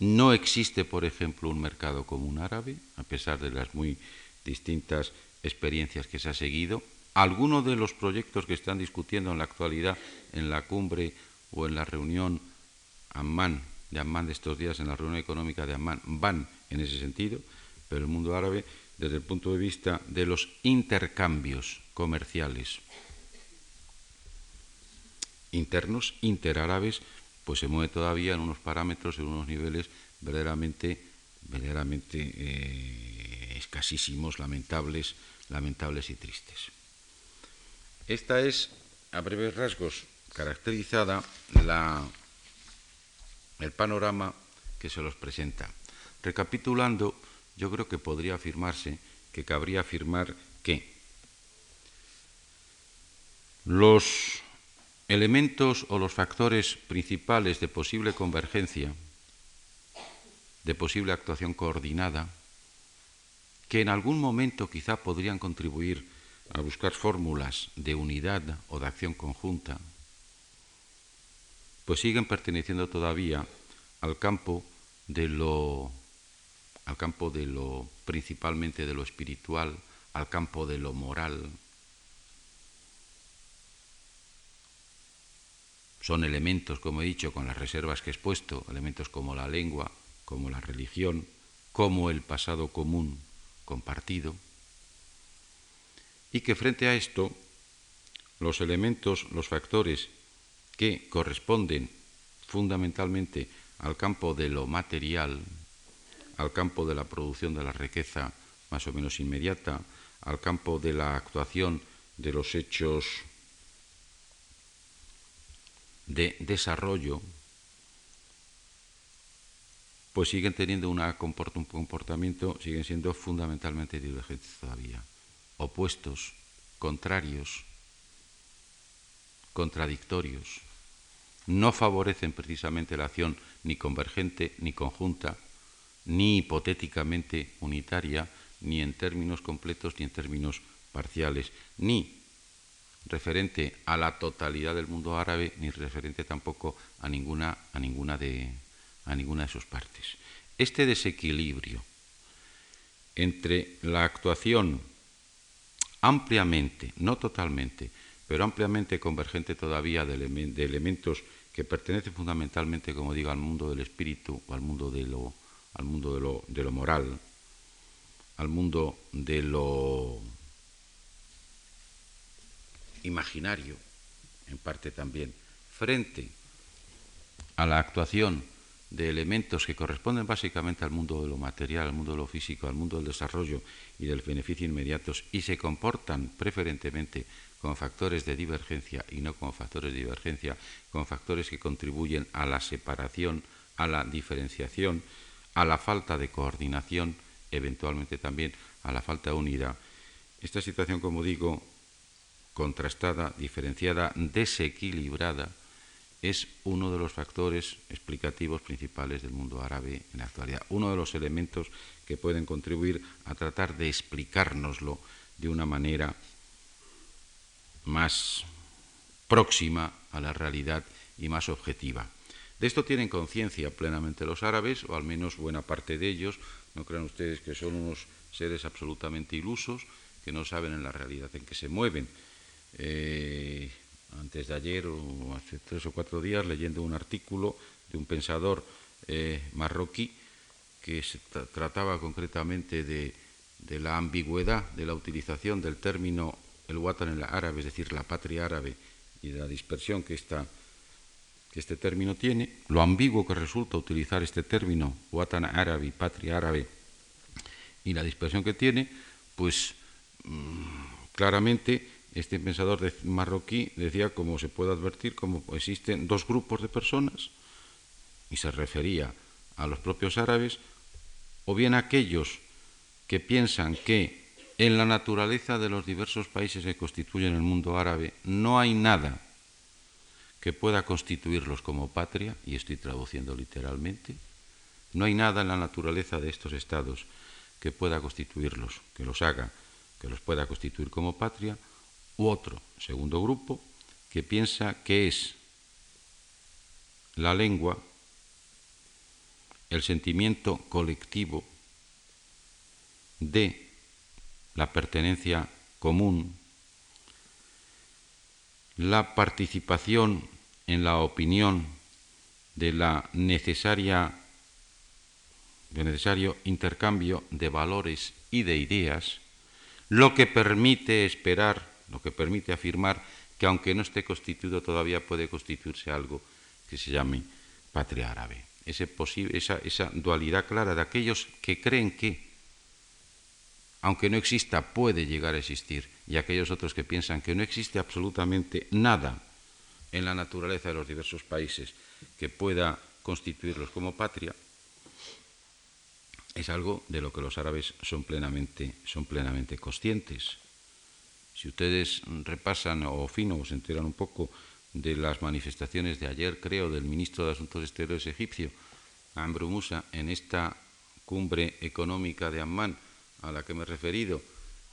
no existe, por ejemplo, un mercado común árabe, a pesar de las muy distintas experiencias que se ha seguido. Algunos de los proyectos que están discutiendo en la actualidad en la cumbre o en la reunión Amman, de Amman de estos días, en la reunión económica de Amman, van en ese sentido, pero el mundo árabe, desde el punto de vista de los intercambios comerciales internos, interárabes, pues se mueve todavía en unos parámetros, en unos niveles verdaderamente, verdaderamente eh, escasísimos, lamentables, lamentables y tristes. Esta es, a breves rasgos, caracterizada la, el panorama que se los presenta. Recapitulando, yo creo que podría afirmarse que cabría afirmar que los elementos o los factores principales de posible convergencia, de posible actuación coordinada, que en algún momento quizá podrían contribuir a buscar fórmulas de unidad o de acción conjunta, pues siguen perteneciendo todavía al campo de lo al campo de lo principalmente de lo espiritual, al campo de lo moral, Son elementos, como he dicho, con las reservas que he expuesto, elementos como la lengua, como la religión, como el pasado común compartido, y que frente a esto, los elementos, los factores que corresponden fundamentalmente al campo de lo material, al campo de la producción de la riqueza más o menos inmediata, al campo de la actuación de los hechos de desarrollo, pues siguen teniendo un comportamiento, siguen siendo fundamentalmente divergentes todavía, opuestos, contrarios, contradictorios. No favorecen precisamente la acción ni convergente, ni conjunta, ni hipotéticamente unitaria, ni en términos completos, ni en términos parciales, ni referente a la totalidad del mundo árabe ni referente tampoco a ninguna, a ninguna, de, a ninguna de sus partes. Este desequilibrio entre la actuación ampliamente, no totalmente, pero ampliamente convergente todavía de, elementos que pertenecen fundamentalmente, como digo, al mundo del espíritu o al mundo de lo, al mundo de lo, de lo moral, al mundo de lo imaginario, en parte también, frente a la actuación de elementos que corresponden básicamente al mundo de lo material, al mundo de lo físico, al mundo del desarrollo y del beneficio inmediatos y se comportan preferentemente como factores de divergencia y no como factores de divergencia, como factores que contribuyen a la separación, a la diferenciación, a la falta de coordinación, eventualmente también a la falta de unidad. Esta situación, como digo, contrastada, diferenciada, desequilibrada, es uno de los factores explicativos principales del mundo árabe en la actualidad, uno de los elementos que pueden contribuir a tratar de explicárnoslo de una manera más próxima a la realidad y más objetiva. De esto tienen conciencia plenamente los árabes, o al menos buena parte de ellos. No crean ustedes que son unos seres absolutamente ilusos, que no saben en la realidad en que se mueven, eh, antes de ayer o hace tres o cuatro días leyendo un artículo de un pensador eh, marroquí que se trataba concretamente de, la ambigüedad de la utilización del término el watan en la árabe, es decir, la patria árabe, y de la dispersión que, que este término tiene, lo ambiguo que resulta utilizar este término watan árabe, patria árabe, y la dispersión que tiene, pues mm, claramente este pensador marroquí decía, como se puede advertir, como existen dos grupos de personas, y se refería a los propios árabes, o bien aquellos que piensan que en la naturaleza de los diversos países que constituyen el mundo árabe no hay nada que pueda constituirlos como patria, y estoy traduciendo literalmente, no hay nada en la naturaleza de estos estados que pueda constituirlos, que los haga, que los pueda constituir como patria, u otro, segundo grupo, que piensa que es la lengua, el sentimiento colectivo de la pertenencia común, la participación en la opinión de la necesaria de necesario intercambio de valores y de ideas, lo que permite esperar lo que permite afirmar que aunque no esté constituido todavía puede constituirse algo que se llame patria árabe. esa, esa dualidad clara de aquellos que creen que, aunque no exista, puede llegar a existir, y aquellos otros que piensan que no existe absolutamente nada en la naturaleza de los diversos países que pueda constituirlos como patria, es algo de lo que los árabes son plenamente, son plenamente conscientes. Si ustedes repasan o fino se enteran un poco de las manifestaciones de ayer, creo, del ministro de Asuntos Exteriores egipcio, Amr Musa, en esta cumbre económica de Amman a la que me he referido,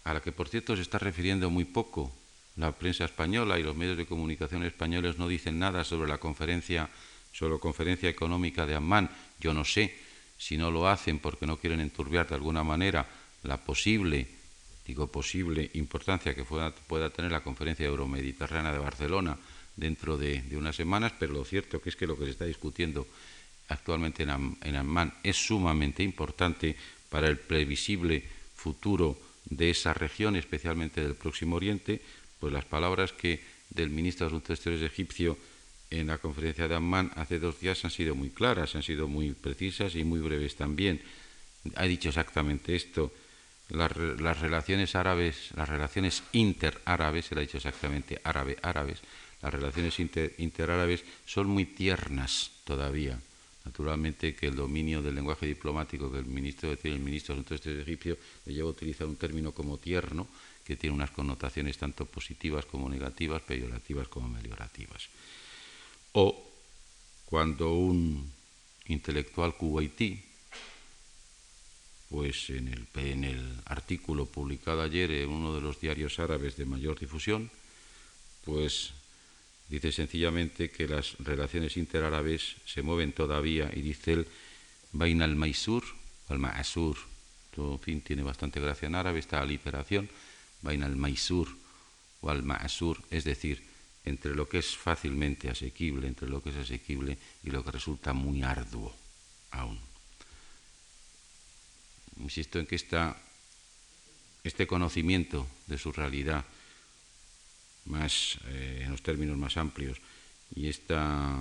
a la que por cierto se está refiriendo muy poco la prensa española y los medios de comunicación españoles no dicen nada sobre la conferencia, sobre la conferencia económica de Amman. Yo no sé si no lo hacen porque no quieren enturbiar de alguna manera la posible digo, posible importancia que pueda, tener la conferencia euromediterránea de Barcelona dentro de, unas semanas, pero lo cierto que es que lo que se está discutiendo actualmente en, en Amman es sumamente importante para el previsible futuro de esa región, especialmente del Próximo Oriente, pues las palabras que del ministro de Asuntos Exteriores egipcio en la conferencia de Amman hace dos días han sido muy claras, han sido muy precisas y muy breves también. Ha dicho exactamente esto las, relaciones árabes, las relaciones interárabes, se le ha dicho exactamente árabe-árabes, las relaciones interárabes son muy tiernas todavía. Naturalmente que el dominio del lenguaje diplomático que el ministro tiene el ministro de Asuntos Exteriores egipcio le lleva a utilizar un término como tierno, que tiene unas connotaciones tanto positivas como negativas, peyorativas como meliorativas. O cuando un intelectual kuwaití pues en el, en el artículo publicado ayer en uno de los diarios árabes de mayor difusión, pues dice sencillamente que las relaciones interárabes se mueven todavía y dice él, vain al maisur al ma'asur, en fin, tiene bastante gracia en árabe esta aliteración, vain al maisur o al ma'asur, es decir, entre lo que es fácilmente asequible, entre lo que es asequible y lo que resulta muy arduo aún insisto en que este conocimiento de su realidad, más eh, en los términos más amplios, y esta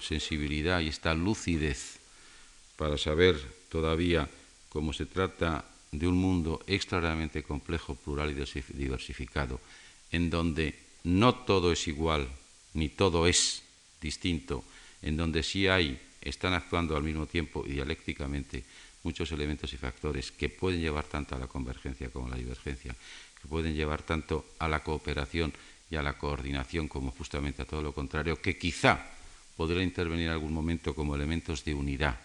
sensibilidad y esta lucidez para saber todavía cómo se trata de un mundo extraordinariamente complejo, plural y diversificado, en donde no todo es igual, ni todo es distinto, en donde sí hay, están actuando al mismo tiempo y dialécticamente muchos elementos y factores que pueden llevar tanto a la convergencia como a la divergencia, que pueden llevar tanto a la cooperación y a la coordinación como justamente a todo lo contrario, que quizá podrá intervenir en algún momento como elementos de unidad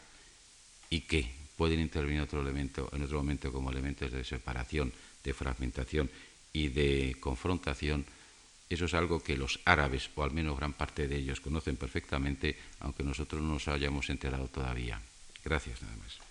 y que pueden intervenir en otro, elemento, en otro momento como elementos de separación, de fragmentación y de confrontación. Eso es algo que los árabes, o al menos gran parte de ellos, conocen perfectamente, aunque nosotros no nos hayamos enterado todavía. Gracias, nada más.